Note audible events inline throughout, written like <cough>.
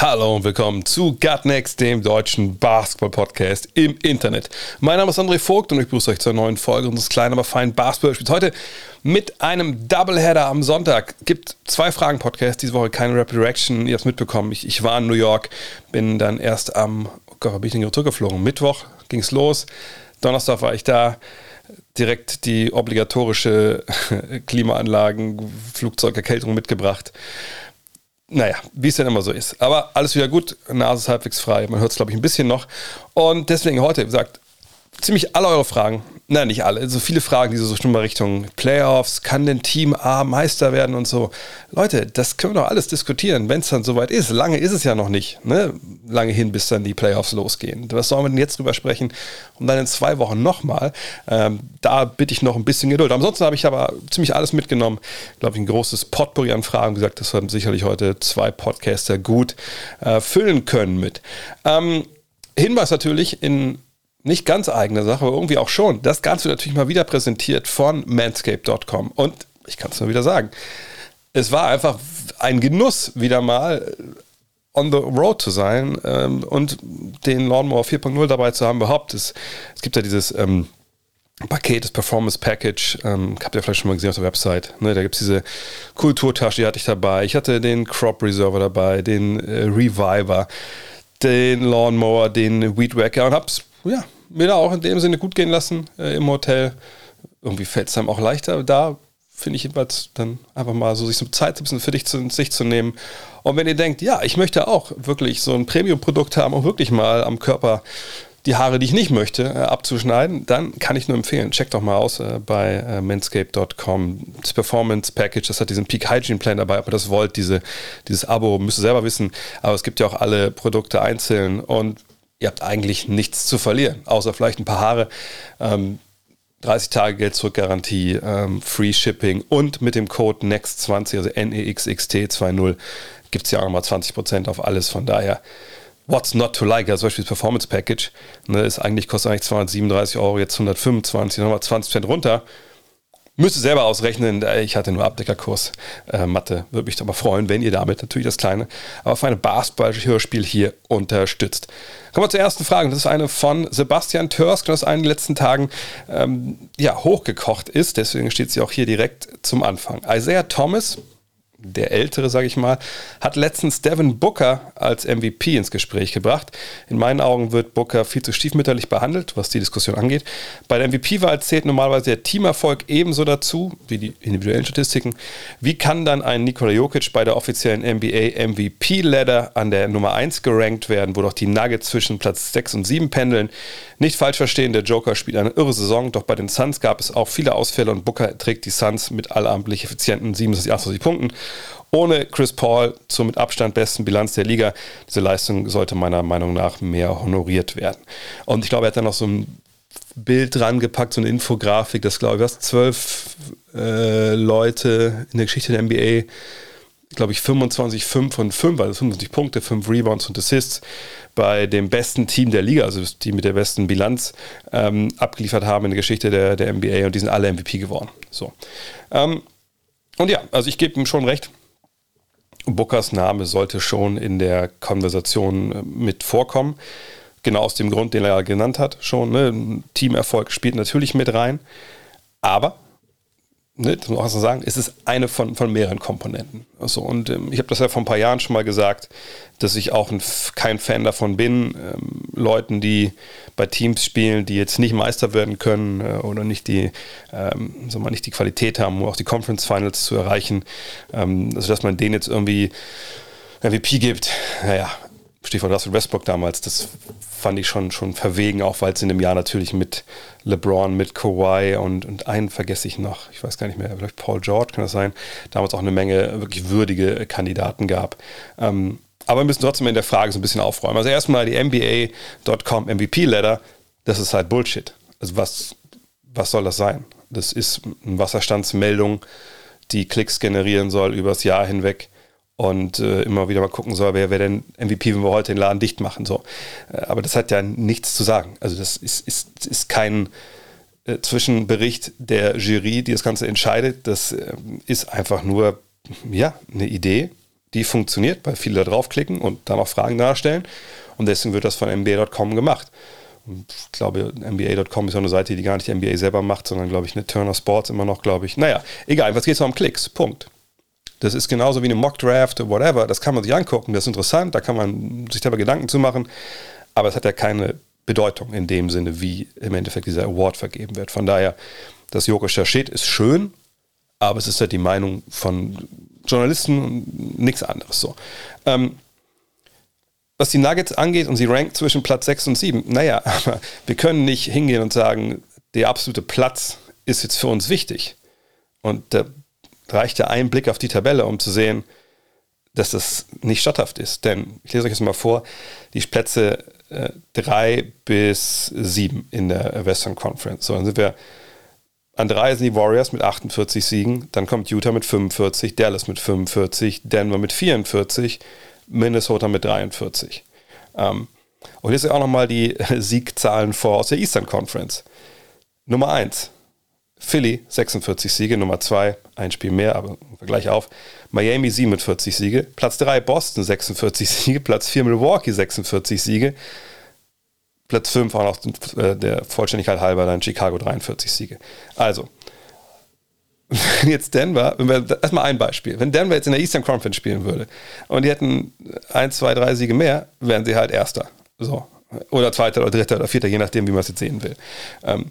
Hallo und willkommen zu Gutnext, dem deutschen Basketball-Podcast im Internet. Mein Name ist André Vogt und ich begrüße euch zur neuen Folge unseres kleinen, aber feinen Basketball-Spiels. Heute mit einem Doubleheader am Sonntag. Gibt zwei Fragen-Podcasts, diese Woche keine Rapid Reaction. Ihr habt es mitbekommen, ich, ich war in New York, bin dann erst am, oh Gott, bin ich denn zurückgeflogen? Mittwoch ging es los, Donnerstag war ich da direkt die obligatorische <laughs> Klimaanlagen, Flugzeugerkältung mitgebracht. Naja, wie es denn immer so ist. Aber alles wieder gut, Nase ist halbwegs frei, man hört es, glaube ich, ein bisschen noch. Und deswegen heute, wie gesagt, ziemlich alle eure Fragen, nein, nicht alle, so viele Fragen, die so schon mal Richtung Playoffs, kann denn Team A Meister werden und so. Leute, das können wir doch alles diskutieren, wenn es dann soweit ist. Lange ist es ja noch nicht, ne? Lange hin, bis dann die Playoffs losgehen. Was sollen wir denn jetzt drüber sprechen? Und dann in zwei Wochen nochmal. Ähm, da bitte ich noch ein bisschen Geduld. Ansonsten habe ich aber ziemlich alles mitgenommen. Glaube ich, ein großes Potpourri an Fragen. Gesagt, das haben sicherlich heute zwei Podcaster gut äh, füllen können mit. Ähm, Hinweis natürlich in nicht ganz eigene Sache, aber irgendwie auch schon. Das Ganze natürlich mal wieder präsentiert von manscape.com. Und ich kann es nur wieder sagen, es war einfach ein Genuss, wieder mal on the road zu sein ähm, und den Lawnmower 4.0 dabei zu haben. Überhaupt, es, es gibt ja dieses ähm, Paket, das Performance Package, ähm, habt ihr vielleicht schon mal gesehen auf der Website. Ne? Da gibt es diese Kulturtasche, die hatte ich dabei. Ich hatte den Crop Reserver dabei, den äh, Reviver, den Lawnmower, den Weed Wacker und hab's ja, mir da auch in dem Sinne gut gehen lassen äh, im Hotel. Irgendwie fällt es einem auch leichter. Da finde ich jedenfalls dann einfach mal so sich so Zeit ein bisschen für dich zu sich zu nehmen. Und wenn ihr denkt, ja, ich möchte auch wirklich so ein Premium-Produkt haben, um wirklich mal am Körper die Haare, die ich nicht möchte, äh, abzuschneiden, dann kann ich nur empfehlen, checkt doch mal aus äh, bei äh, manscape.com. Das Performance Package, das hat diesen Peak Hygiene Plan dabei, ob ihr das wollt, diese, dieses Abo, müsst ihr selber wissen, aber es gibt ja auch alle Produkte einzeln und ihr habt eigentlich nichts zu verlieren, außer vielleicht ein paar Haare. Ähm, 30 Tage Geld zurück Garantie, ähm, Free Shipping und mit dem Code NEXT20, also NEXXT20, gibt es ja auch nochmal 20% auf alles. Von daher, what's not to like? Also zum Beispiel das Performance Package, ne, ist eigentlich, kostet eigentlich 237 Euro, jetzt 125, nochmal 20% runter. Müsste selber ausrechnen, ich hatte nur Abdeckerkurs äh, Mathe. Würde mich aber freuen, wenn ihr damit natürlich das kleine, aber feine Basketball-Hörspiel hier unterstützt. Kommen wir zur ersten Frage. Das ist eine von Sebastian Törsk, das in den letzten Tagen ähm, ja, hochgekocht ist. Deswegen steht sie auch hier direkt zum Anfang. Isaiah Thomas, der Ältere, sage ich mal, hat letztens Devin Booker als MVP ins Gespräch gebracht. In meinen Augen wird Booker viel zu stiefmütterlich behandelt, was die Diskussion angeht. Bei der MVP-Wahl zählt normalerweise der Teamerfolg ebenso dazu wie die individuellen Statistiken. Wie kann dann ein Nikola Jokic bei der offiziellen NBA MVP-Ladder an der Nummer 1 gerankt werden, wo doch die Nuggets zwischen Platz 6 und 7 pendeln? Nicht falsch verstehen, der Joker spielt eine irre Saison, doch bei den Suns gab es auch viele Ausfälle und Booker trägt die Suns mit allamtlich effizienten 27, 28 Punkten ohne Chris Paul zur mit Abstand besten Bilanz der Liga. Diese Leistung sollte meiner Meinung nach mehr honoriert werden. Und ich glaube, er hat dann noch so ein Bild dran gepackt, so eine Infografik, das glaube ich, was zwölf äh, Leute in der Geschichte der NBA, glaube ich, 25, 5 und 5, also 25 Punkte, 5 Rebounds und Assists bei dem besten Team der Liga, also die mit der besten Bilanz ähm, abgeliefert haben in der Geschichte der, der NBA und die sind alle MVP geworden. So. Ähm, und ja, also ich gebe ihm schon recht. Bookers Name sollte schon in der Konversation äh, mit vorkommen. Genau aus dem Grund, den er ja genannt hat, schon. Ne? Teamerfolg spielt natürlich mit rein. Aber ne, das muss man auch so sagen, es ist eine von, von mehreren Komponenten. Also, und ähm, ich habe das ja vor ein paar Jahren schon mal gesagt, dass ich auch ein, kein Fan davon bin, ähm, Leuten, die bei Teams spielen, die jetzt nicht Meister werden können äh, oder nicht die, ähm, sagen wir, nicht die Qualität haben, um auch die Conference Finals zu erreichen, ähm, also dass man denen jetzt irgendwie MVP gibt, naja, Stichwort Russell Westbrook damals, das fand ich schon, schon verwegen, auch weil es in dem Jahr natürlich mit LeBron, mit Kawhi und, und einen vergesse ich noch, ich weiß gar nicht mehr, vielleicht Paul George kann das sein, damals auch eine Menge wirklich würdige Kandidaten gab. Ähm, aber wir müssen trotzdem in der Frage so ein bisschen aufräumen. Also erstmal die NBA.com MVP-Letter das ist halt Bullshit. Also was, was soll das sein? Das ist eine Wasserstandsmeldung, die Klicks generieren soll übers Jahr hinweg und äh, immer wieder mal gucken soll, wer wäre denn MVP, wenn wir heute den Laden dicht machen. So. Äh, aber das hat ja nichts zu sagen. Also das ist, ist, ist kein äh, Zwischenbericht der Jury, die das Ganze entscheidet. Das äh, ist einfach nur ja, eine Idee, die funktioniert, weil viele da draufklicken und dann auch Fragen darstellen. Und deswegen wird das von NBA.com gemacht. Ich glaube, NBA.com ist auch eine Seite, die gar nicht NBA selber macht, sondern, glaube ich, eine Turner Sports immer noch, glaube ich. Naja, egal, was geht es um Klicks? Punkt. Das ist genauso wie eine Mock-Draft, whatever. Das kann man sich angucken, das ist interessant, da kann man sich dabei Gedanken zu machen. Aber es hat ja keine Bedeutung in dem Sinne, wie im Endeffekt dieser Award vergeben wird. Von daher, dass Jokic da steht, ist schön, aber es ist halt die Meinung von Journalisten und nichts anderes so. Ähm, was die Nuggets angeht und sie rankt zwischen Platz 6 und 7, naja, <laughs> aber wir können nicht hingehen und sagen, der absolute Platz ist jetzt für uns wichtig. Und da reicht ja ein Blick auf die Tabelle, um zu sehen, dass das nicht statthaft ist. Denn ich lese euch jetzt mal vor, die Plätze 3 äh, bis 7 in der Western Conference. So, dann sind wir an 3 sind die Warriors mit 48 Siegen, dann kommt Utah mit 45, Dallas mit 45, Denver mit 44, Minnesota mit 43. Ähm, und hier sind auch nochmal die <laughs> Siegzahlen vor aus der Eastern Conference. Nummer 1, Philly 46 Siege, Nummer 2, ein Spiel mehr, aber gleich auf. Miami 47 Siege, Platz 3 Boston 46 <laughs> Siege, Platz 4 Milwaukee 46 Siege, Platz 5 auch noch äh, der Vollständigkeit halber dann Chicago 43 Siege. Also, <laughs> wenn jetzt Denver, erstmal ein Beispiel, wenn Denver jetzt in der Eastern Conference spielen würde und die hätten ein, zwei, drei Siege mehr, wären sie halt Erster. So. Oder Zweiter oder Dritter oder Vierter, je nachdem, wie man es jetzt sehen will. Ähm,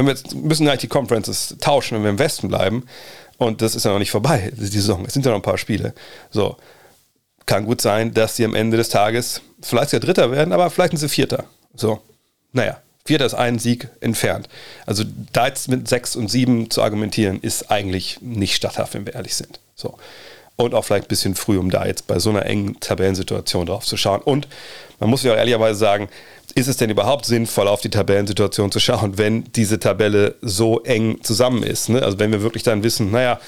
wenn wir jetzt müssen eigentlich die Conferences tauschen, wenn wir im Westen bleiben, und das ist ja noch nicht vorbei, die Saison, es sind ja noch ein paar Spiele. So. Kann gut sein, dass sie am Ende des Tages vielleicht ja Dritter werden, aber vielleicht sind sie Vierter. So. Naja, Vierter ist ein Sieg entfernt. Also da jetzt mit sechs und sieben zu argumentieren, ist eigentlich nicht statthaft, wenn wir ehrlich sind. So. Und auch vielleicht ein bisschen früh, um da jetzt bei so einer engen Tabellensituation drauf zu schauen. Und man muss ja auch ehrlicherweise sagen, ist es denn überhaupt sinnvoll, auf die Tabellensituation zu schauen, wenn diese Tabelle so eng zusammen ist? Ne? Also wenn wir wirklich dann wissen, naja,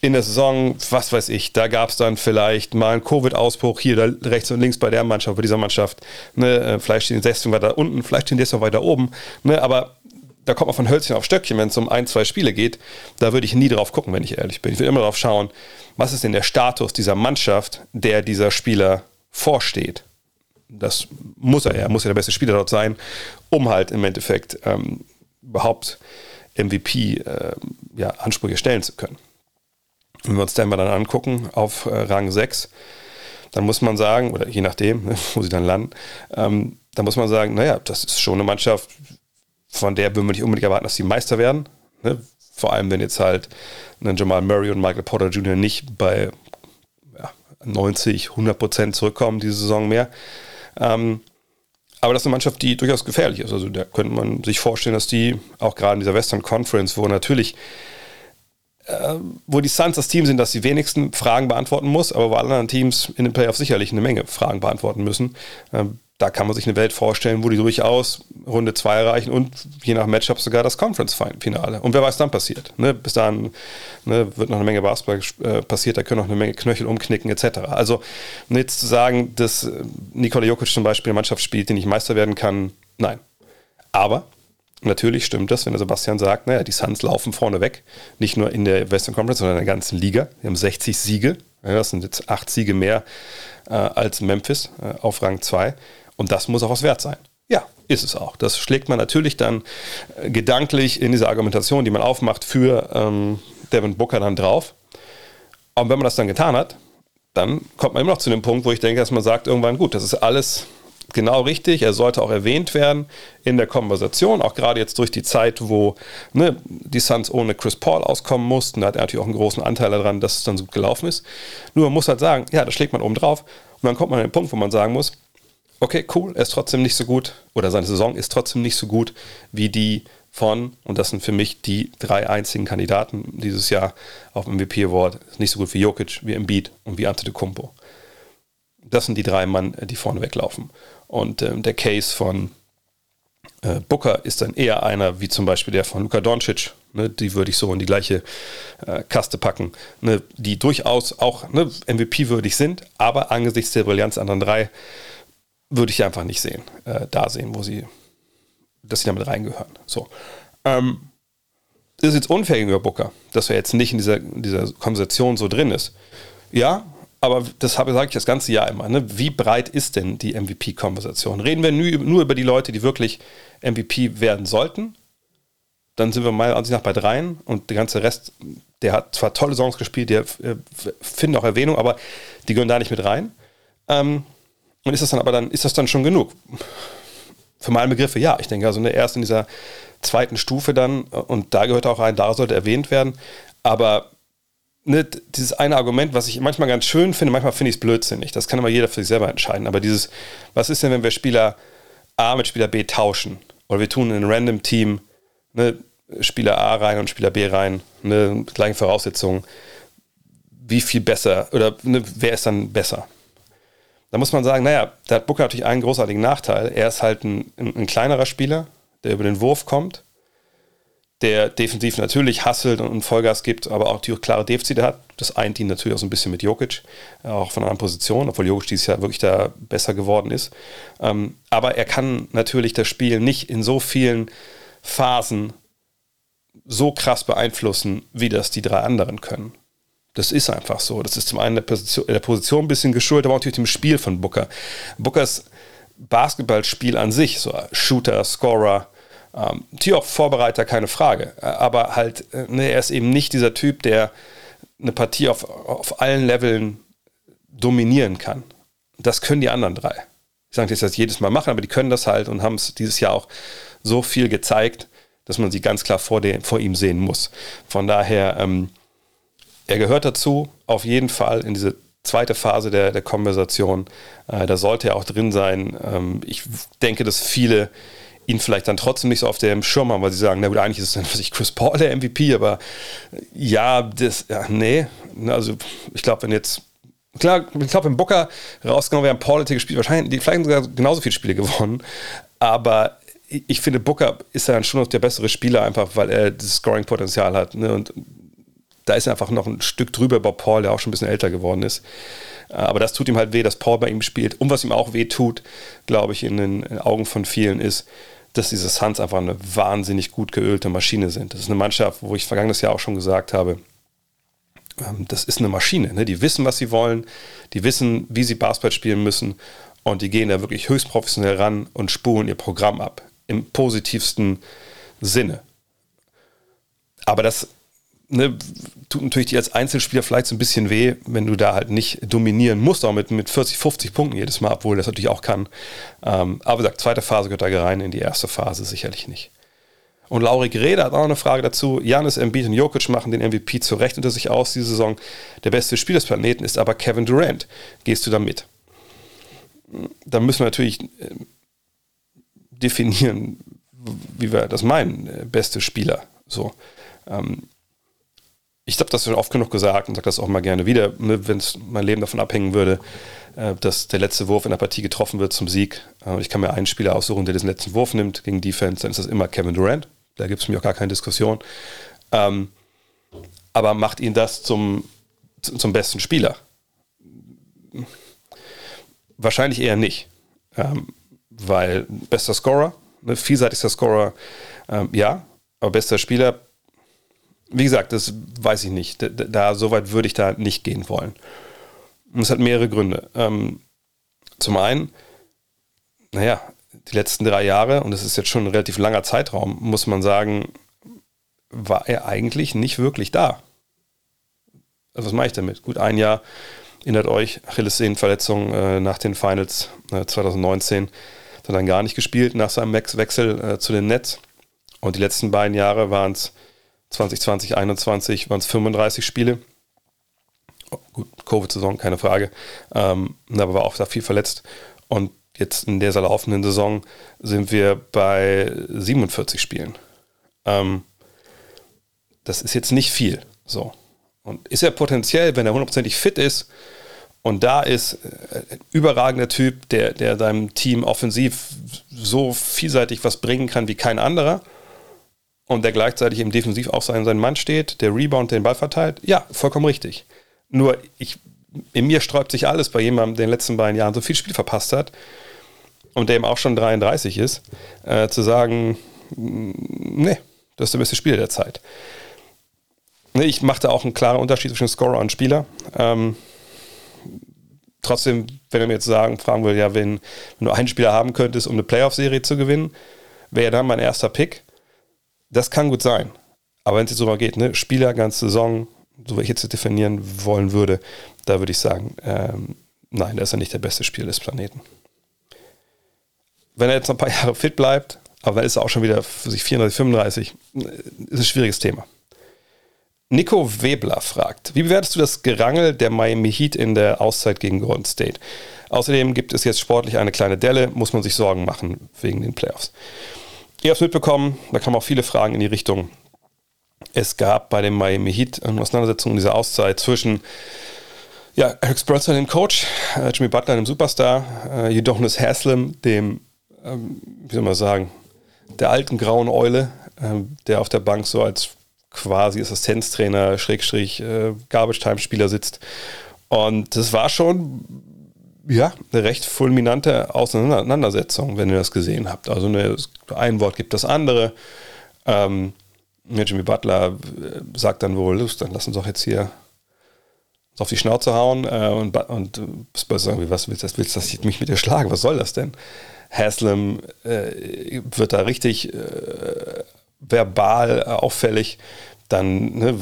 in der Saison, was weiß ich, da gab es dann vielleicht mal einen Covid-Ausbruch hier da rechts und links bei der Mannschaft, bei dieser Mannschaft. Ne? Äh, vielleicht stehen die Sechsten weiter unten, vielleicht stehen die jetzt noch weiter oben. Ne? Aber da kommt man von Hölzchen auf Stöckchen, wenn es um ein, zwei Spiele geht. Da würde ich nie drauf gucken, wenn ich ehrlich bin. Ich würde immer darauf schauen, was ist denn der Status dieser Mannschaft, der dieser Spieler vorsteht. Das muss er, er muss ja der beste Spieler dort sein, um halt im Endeffekt ähm, überhaupt MVP-Ansprüche äh, ja, stellen zu können. Wenn wir uns Denver dann angucken auf äh, Rang 6, dann muss man sagen, oder je nachdem, <laughs> wo sie dann landen, ähm, dann muss man sagen, naja, das ist schon eine Mannschaft, von der würden wir nicht unbedingt erwarten, dass sie Meister werden. Ne? Vor allem, wenn jetzt halt ein Jamal Murray und Michael Porter Jr. nicht bei ja, 90, 100 Prozent zurückkommen diese Saison mehr. Ähm, aber das ist eine Mannschaft, die durchaus gefährlich ist. Also da könnte man sich vorstellen, dass die auch gerade in dieser Western Conference, wo natürlich äh, wo die Suns das Team sind, das die wenigsten Fragen beantworten muss, aber wo alle anderen Teams in den Playoffs sicherlich eine Menge Fragen beantworten müssen. Ähm, da kann man sich eine Welt vorstellen, wo die durchaus Runde 2 erreichen und je nach Matchup sogar das Conference-Finale. Und wer weiß dann passiert. Ne? Bis dahin ne, wird noch eine Menge Basketball äh, passiert, da können noch eine Menge Knöchel umknicken etc. Also jetzt zu sagen, dass äh, Nikola Jokic zum Beispiel eine Mannschaft spielt, die nicht Meister werden kann, nein. Aber natürlich stimmt das, wenn der Sebastian sagt, naja, die Suns laufen vorne weg. Nicht nur in der Western Conference, sondern in der ganzen Liga. Wir haben 60 Siege. Ja, das sind jetzt acht Siege mehr äh, als Memphis äh, auf Rang 2. Und das muss auch was wert sein. Ja, ist es auch. Das schlägt man natürlich dann äh, gedanklich in diese Argumentation, die man aufmacht, für ähm, Devin Booker dann drauf. Und wenn man das dann getan hat, dann kommt man immer noch zu dem Punkt, wo ich denke, dass man sagt, irgendwann, gut, das ist alles genau richtig. Er sollte auch erwähnt werden in der Konversation, auch gerade jetzt durch die Zeit, wo ne, die Suns ohne Chris Paul auskommen mussten. Da hat er natürlich auch einen großen Anteil daran, dass es dann so gut gelaufen ist. Nur man muss halt sagen, ja, da schlägt man oben drauf. Und dann kommt man an den Punkt, wo man sagen muss, okay, cool, er ist trotzdem nicht so gut oder seine Saison ist trotzdem nicht so gut wie die von, und das sind für mich die drei einzigen Kandidaten dieses Jahr auf dem MVP Award, nicht so gut wie Jokic, wie Embiid und wie Antetokounmpo. Das sind die drei Mann, die vorne weglaufen. Und ähm, der Case von Äh, Booker ist dann eher einer wie zum Beispiel der von Luka Doncic. Ne, die würde ich so in die gleiche äh, Kaste packen, ne, die durchaus auch ne, MVP-würdig sind, aber angesichts der Brillanz anderen drei würde ich einfach nicht sehen, äh, da sehen, wo sie, dass sie damit reingehören. So. Ähm, das ist jetzt unfair gegenüber Booker, dass er jetzt nicht in dieser, dieser Konversation so drin ist. Ja, aber das sage ich das ganze Jahr immer. Ne? Wie breit ist denn die MVP-Konversation? Reden wir nur, über die Leute, die wirklich MVP werden sollten? Dann sind wir meiner Ansicht nach bei dreien und der ganze Rest, der hat zwar tolle Songs gespielt, der äh, finden auch Erwähnung, aber die gehören da nicht mit rein. Ähm, und ist das dann aber dann, ist das dann schon genug? Für meine Begriffe ja. Ich denke also ne, erst in dieser zweiten Stufe dann, und da gehört auch rein, da sollte erwähnt werden. Aber ne, dieses eine Argument, was ich manchmal ganz schön finde, manchmal finde ich es blödsinnig. Das kann immer jeder für sich selber entscheiden. Aber dieses, was ist denn, wenn wir Spieler A mit Spieler B tauschen? Oder wir tun in ein random Team ne, Spieler A rein und Spieler B rein, ne, gleiche Voraussetzungen. Wie viel besser oder ne, wer ist dann besser? Da muss man sagen, naja, da hat Booker natürlich einen großartigen Nachteil. Er ist halt ein, ein, ein kleinerer Spieler, der über den Wurf kommt der defensiv natürlich hasselt und Vollgas gibt, aber auch die klare Defizite hat. Das eint ihn natürlich auch so ein bisschen mit Jokic, äh, auch von einer anderen Position, obwohl Jokic dieses Jahr wirklich da besser geworden ist. Ähm, aber er kann natürlich das Spiel nicht in so vielen Phasen so krass beeinflussen, wie das die drei anderen können. Das ist einfach so. Das ist zum einen der Position, der Position ein bisschen geschuldet, aber auch natürlich dem Spiel von Booker. Bookers Basketballspiel an sich, so Shooter, Scorer, ähm, Vorbereiter, keine Frage. Äh, aber halt, äh, ne, er ist eben nicht dieser Typ, der eine Partie auf, auf allen Leveln dominieren kann. Das können die anderen drei. Ich sage nicht, dass sie das jedes Mal machen, aber die können das halt und haben es dieses Jahr auch so viel gezeigt, dass man sie ganz klar vor, dem, vor ihm sehen muss. Von daher, ähm, er gehört dazu, auf jeden Fall in diese zweite Phase der, der Konversation. Äh, da sollte er auch drin sein. Ähm, ich denke, dass viele ihn vielleicht dann trotzdem nicht so auf dem Schirm haben, weil sie sagen, na gut, eigentlich ist es dann was ich Chris Paul der MVP, aber ja, das, ja, nee, also ich glaube, wenn jetzt Klar, ich glaube, wenn Booker rausgenommen wäre, Paul hätte gespielt, wahrscheinlich, vielleicht sogar genauso viele Spiele gewonnen. Aber ich finde, Booker ist dann schon noch der bessere Spieler, einfach weil er das Scoring-Potenzial hat. Ne? Und da ist er einfach noch ein Stück drüber bei Paul, der auch schon ein bisschen älter geworden ist. Aber das tut ihm halt weh, dass Paul bei ihm spielt. Und was ihm auch weh tut, glaube ich, in den Augen von vielen ist, dass diese Suns einfach eine wahnsinnig gut geölte Maschine sind. Das ist eine Mannschaft, wo ich vergangenes Jahr auch schon gesagt habe, ähm, das ist eine Maschine. Ne? Die wissen, was sie wollen, die wissen, wie sie Basketball spielen müssen und die gehen da wirklich höchst professionell ran und spulen ihr Programm ab. Im positivsten Sinne. Aber das ne, tut natürlich dir als Einzelspieler vielleicht so ein bisschen weh, wenn du da halt nicht dominieren musst, auch mit, mit 40, 50 Punkten jedes Mal, obwohl das natürlich auch kann. Ähm, aber wie gesagt, zweite Phase gehört da rein, in die erste Phase sicherlich nicht. Und Laurik Rede hat auch noch eine Frage dazu. Janis Embiid und Jokic machen den MVP zu Recht unter sich aus diese Saison. Der beste Spieler des Planeten ist aber Kevin Durant. Gehst du da mit? Da müssen wir natürlich äh, definieren, wie wir das meinen, äh, beste Spieler. So. Ähm, ich habe das schon oft genug gesagt und sage das auch mal gerne wieder, ne, wenn mein Leben davon abhängen würde, äh, dass der letzte Wurf in der Partie getroffen wird zum Sieg. Äh, ich kann mir einen Spieler aussuchen, der diesen letzten Wurf nimmt gegen Defense, dann ist das immer Kevin Durant. Da gibt es mir auch gar keine Diskussion. Ähm, aber macht ihn das zum, zum besten Spieler? Wahrscheinlich eher nicht. Ähm, weil bester Scorer, ne, vielseitigster Scorer, ähm, ja, aber bester Spieler wie gesagt, das weiß ich nicht. Da, da so weit würde ich da nicht gehen wollen. Und es hat mehrere Gründe. Ähm, zum einen, naja, die letzten drei Jahre, und das ist jetzt schon ein relativ langer Zeitraum, muss man sagen, war er eigentlich nicht wirklich da. Also was mache ich damit? Gut, ein Jahr erinnert euch, Achillessehnenverletzung äh, nach den Finals äh, 2019, hat er dann gar nicht gespielt nach seinem Wechsel äh, zu den Nets. Und die letzten beiden Jahre waren es 2020, 2021 waren es 35 Spiele. Oh, gut, Covid-Saison, keine Frage. Ähm, aber war auch da viel verletzt. Und jetzt in dieser laufenden Saison sind wir bei 47 Spielen. Ähm, das ist jetzt nicht viel. So. Und ist er potenziell, wenn er hundertprozentig fit ist und da ist, äh, ein überragender Typ, der, der seinem Team offensiv so vielseitig was bringen kann wie kein anderer und der gleichzeitig eben defensiv auch sein, sein Mann steht, der Rebound den Ball verteilt, ja, vollkommen richtig. Nur ich, in mir sträubt sich alles bei jemandem, der in den letzten beiden Jahren so viel Spiel verpasst hat und der eben auch schon 33 ist, äh, zu sagen, nee, das ist der beste Spieler der Zeit. Nee, ich mache da auch einen klaren Unterschied zwischen Scorer und Spieler. Ähm, trotzdem, wenn er mir jetzt sagen, fragen will, ja, wenn, wenn du einen Spieler haben könntest, um eine Playoff-Serie zu gewinnen, wäre dann mein erster Pick. Das kann gut sein. Aber wenn es jetzt so mal geht, ne, Spieler, ganze Saison, so wie ich jetzt definieren wollen würde, da würde ich sagen, ähm, nein, da ist er nicht der beste Spieler des Planeten. Wenn er jetzt noch ein paar <laughs> Jahre fit bleibt, aber dann ist er auch schon wieder für sich 34, 35, ist ein schwieriges Thema. Nico Webler fragt, wie bewertest du das Gerangel der Miami Heat in der Auszeit gegen Golden State? Außerdem gibt es jetzt sportlich eine kleine Delle, muss man sich Sorgen machen wegen den Playoffs. Ihr habt es mitbekommen, da kamen auch viele Fragen in die Richtung. Es gab bei dem Miami Heat eine Auseinandersetzung in dieser Auszeit zwischen ja, Eric Spurzer, dem Coach, äh, Jimmy Butler, dem Superstar, äh, Udonis Haslam, dem, ähm, wie soll man sagen, der alten grauen Eule, ähm, der auf der Bank so als quasi Assistenztrainer, Schrägstrich, äh, Garbage-Time-Spieler sitzt. Und das war schon, ja, eine recht fulminante Auseinandersetzung, wenn ihr das gesehen habt. Also eine, ein Wort gibt das andere. Ähm, Jimmy Butler äh, sagt dann wohl, Lust, dann lass uns doch jetzt hier auf die Schnauze hauen äh, und, und äh, sagen, was willst du, willst, dass ich mich mit dir schlagen? Was soll das denn? Haslam äh, wird da richtig äh, verbal äh, auffällig. Dann, ne,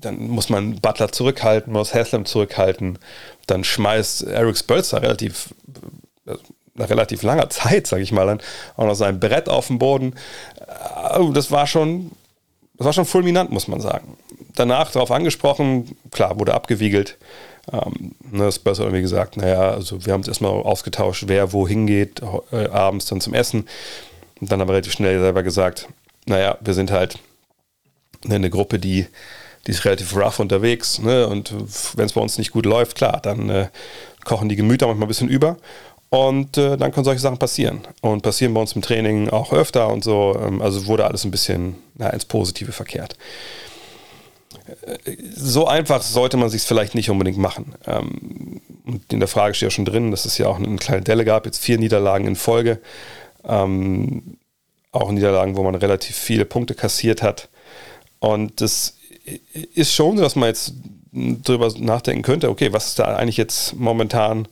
dann muss man Butler zurückhalten, muss Haslam zurückhalten. Dann schmeißt Eric Spölzer relativ äh, nach relativ langer Zeit, sage ich mal, dann auch noch sein Brett auf dem Boden. Äh, das war schon, das war schon fulminant, muss man sagen. Danach darauf angesprochen, klar, wurde abgewiegelt. Ähm, ne, Spurs hat irgendwie gesagt, naja, also wir haben es erstmal ausgetauscht, wer wohin geht, äh, abends dann zum Essen. Und dann aber relativ schnell selber gesagt, naja, wir sind halt eine Gruppe, die, die ist relativ rough unterwegs. Ne? Und wenn es bei uns nicht gut läuft, klar, dann äh, kochen die Gemüter manchmal ein bisschen über. Und äh, dann können solche Sachen passieren. Und passieren bei uns im Training auch öfter und so. Ähm, also wurde alles ein bisschen na, ins Positive verkehrt so einfach sollte man sich vielleicht nicht unbedingt machen. Ähm, und in der Frage steht ja schon drin, dass es ja auch eine kleine Delle gab, jetzt vier Niederlagen in Folge. Ähm, auch Niederlagen, wo man relativ viele Punkte kassiert hat. Und das ist schon so, dass man jetzt darüber nachdenken könnte, okay, was ist da eigentlich jetzt momentan,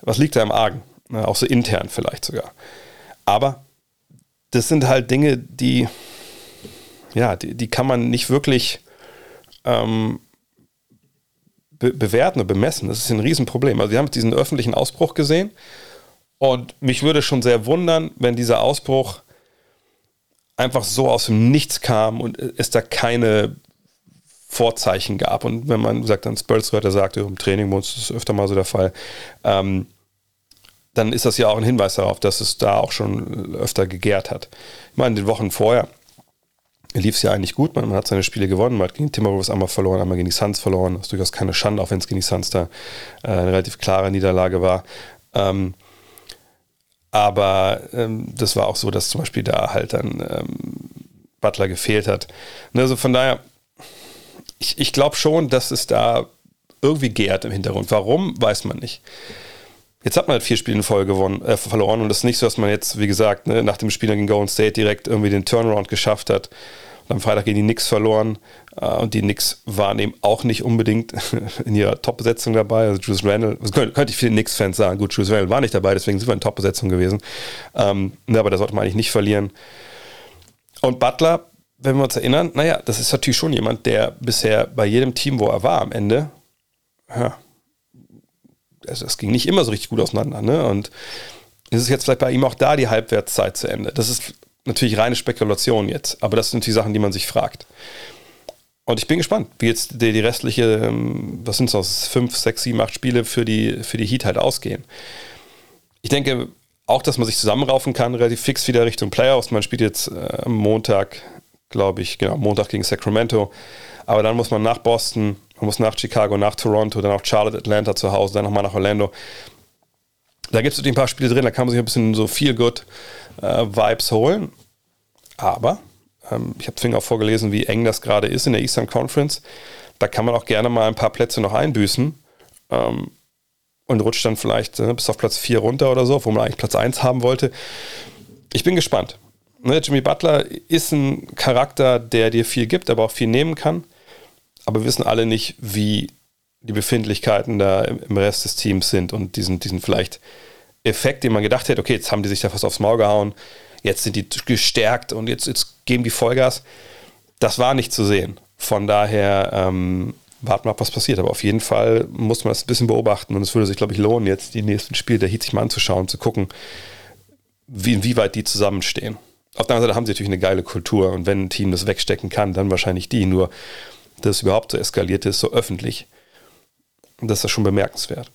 was liegt da im Argen? Auch so intern vielleicht sogar. Aber das sind halt Dinge, die, ja, die, die kann man nicht wirklich ähm, be bewerten und bemessen. Das ist ein Riesenproblem. Also wir haben diesen öffentlichen Ausbruch gesehen und mich würde schon sehr wundern, wenn dieser Ausbruch einfach so aus dem Nichts kam und es da keine Vorzeichen gab. Und wenn man sagt, dann Spurs-Rötter sagte, im Training bei uns ist das öfter mal so der Fall, ähm, dann ist das ja auch ein Hinweis darauf, dass es da auch schon öfter gegärt hat. Ich meine, die Wochen vorher lief es ja eigentlich gut. Man, man, hat seine Spiele gewonnen. Man hat gegen Timberwolves einmal verloren, einmal gegen die Suns verloren. Das ist durchaus keine Schande, auch wenn es gegen die Suns da äh, eine relativ klare Niederlage war. Ähm, aber ähm, das war auch so, dass zum Beispiel da halt dann ähm, Butler gefehlt hat. Und also von daher, ich, ich glaube schon, dass es da irgendwie gärt im Hintergrund. Warum, weiß man nicht. Jetzt hat man halt vier Spiele in Folge gewonnen, äh, verloren und es ist nicht so, dass man jetzt, wie gesagt, ne, nach dem Spiel gegen Golden State direkt irgendwie den Turnaround geschafft hat. Und am Freitag gegen die Knicks verloren äh, und die Knicks waren eben auch nicht unbedingt <laughs> in ihrer Top-Besetzung dabei. Also Julius Randle, das könnte, könnte ich für den Knicks-Fans sagen, gut, Julius Randle war nicht dabei, deswegen sind wir in Top-Besetzung gewesen. Ähm, ne, aber da sollte man eigentlich nicht verlieren. Und Butler, wenn wir uns erinnern, naja, das ist natürlich schon jemand, der bisher bei jedem Team, wo er war am Ende, ja, also es ging nicht immer so richtig gut auseinander. Ne? Und ist es jetzt vielleicht bei ihm auch da die Halbwertszeit zu Ende? Das ist natürlich reine Spekulation jetzt, aber das sind die Sachen, die man sich fragt. Und ich bin gespannt, wie jetzt die, die restliche, ähm, was sind es fünf, sechs, sieben, acht Spiele für die, für die Heat halt ausgehen. Ich denke auch, dass man sich zusammenraufen kann, relativ fix wieder Richtung Playoffs. Man spielt jetzt äh, am Montag, glaube ich, genau, Montag gegen Sacramento. Aber dann muss man nach Boston, man muss nach Chicago, nach Toronto, dann auch Charlotte, Atlanta zu Hause, dann nochmal nach Orlando. Da gibt es natürlich ein paar Spiele drin, da kann man sich ein bisschen so viel good äh, Vibes holen. Aber ähm, ich habe Finger vorgelesen, wie eng das gerade ist in der Eastern Conference. Da kann man auch gerne mal ein paar Plätze noch einbüßen ähm, und rutscht dann vielleicht äh, bis auf Platz 4 runter oder so, wo man eigentlich Platz 1 haben wollte. Ich bin gespannt. Ne, Jimmy Butler ist ein Charakter, der dir viel gibt, aber auch viel nehmen kann. Aber wir wissen alle nicht, wie die Befindlichkeiten da im Rest des Teams sind und diesen, diesen vielleicht Effekt, den man gedacht hätte, okay, jetzt haben die sich da fast aufs Maul gehauen, jetzt sind die gestärkt und jetzt, jetzt geben die Vollgas. Das war nicht zu sehen. Von daher ähm, warten wir ab, was passiert. Aber auf jeden Fall muss man das ein bisschen beobachten und es würde sich, glaube ich, lohnen, jetzt die nächsten Spiele der Heat sich mal anzuschauen, zu gucken, wie, inwieweit die zusammenstehen. Auf der anderen Seite haben sie natürlich eine geile Kultur und wenn ein Team das wegstecken kann, dann wahrscheinlich die. Nur, dass es überhaupt so eskaliert ist, so öffentlich, das ist schon bemerkenswert.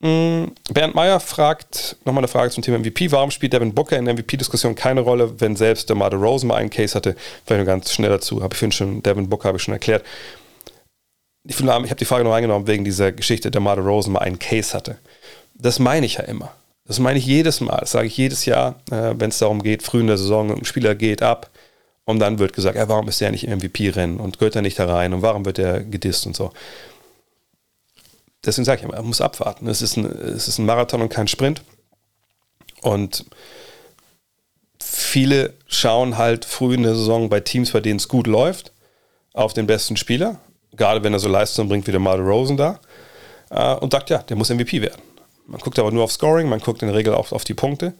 Mm, Bernd Meyer fragt nochmal eine Frage zum Thema MVP. Warum spielt Devin Booker in der MVP-Diskussion keine Rolle, wenn selbst der Marder Rosen mal einen Case hatte? Vielleicht nur ganz schnell dazu. Habe ich vorhin schon, Devin Booker habe ich schon erklärt. Ich, ich habe die Frage noch reingenommen wegen dieser Geschichte, der Marder Rosen mal einen Case hatte. Das meine ich ja immer. Das meine ich jedes Mal. Das sage ich jedes Jahr, äh, wenn es darum geht, früh in der Saison, ein Spieler geht ab und dann wird gesagt, ja, warum ist der nicht im MVP-Rennen und gehört er nicht da rein und warum wird er gedisst und so deswegen sage ich immer, man muss abwarten. Es ist, ein, es ist ein Marathon und kein Sprint. Und viele schauen halt früh in der Saison bei Teams, bei denen es gut läuft, auf den besten Spieler, gerade wenn er so Leistung bringt wie der Marder Rosen da, äh, und sagt, ja, der muss MVP werden. Man guckt aber nur auf Scoring, man guckt in der Regel auf, auf die Punkte.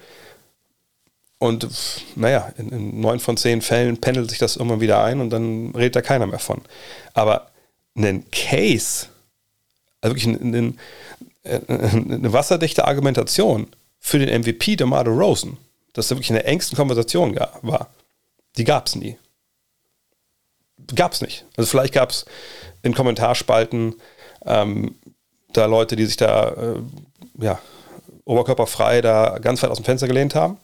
Und naja, in neun von zehn Fällen pendelt sich das immer wieder ein und dann redet da keiner mehr von. Aber einen Case also wirklich ein, ein, eine wasserdichte Argumentation für den MVP der Marder Rosen, dass er wirklich in der engsten Konversation war, die gab es nie. Gab es nicht. Also vielleicht gab es in Kommentarspalten ähm, da Leute, die sich da äh, ja, oberkörperfrei da ganz weit aus dem Fenster gelehnt haben.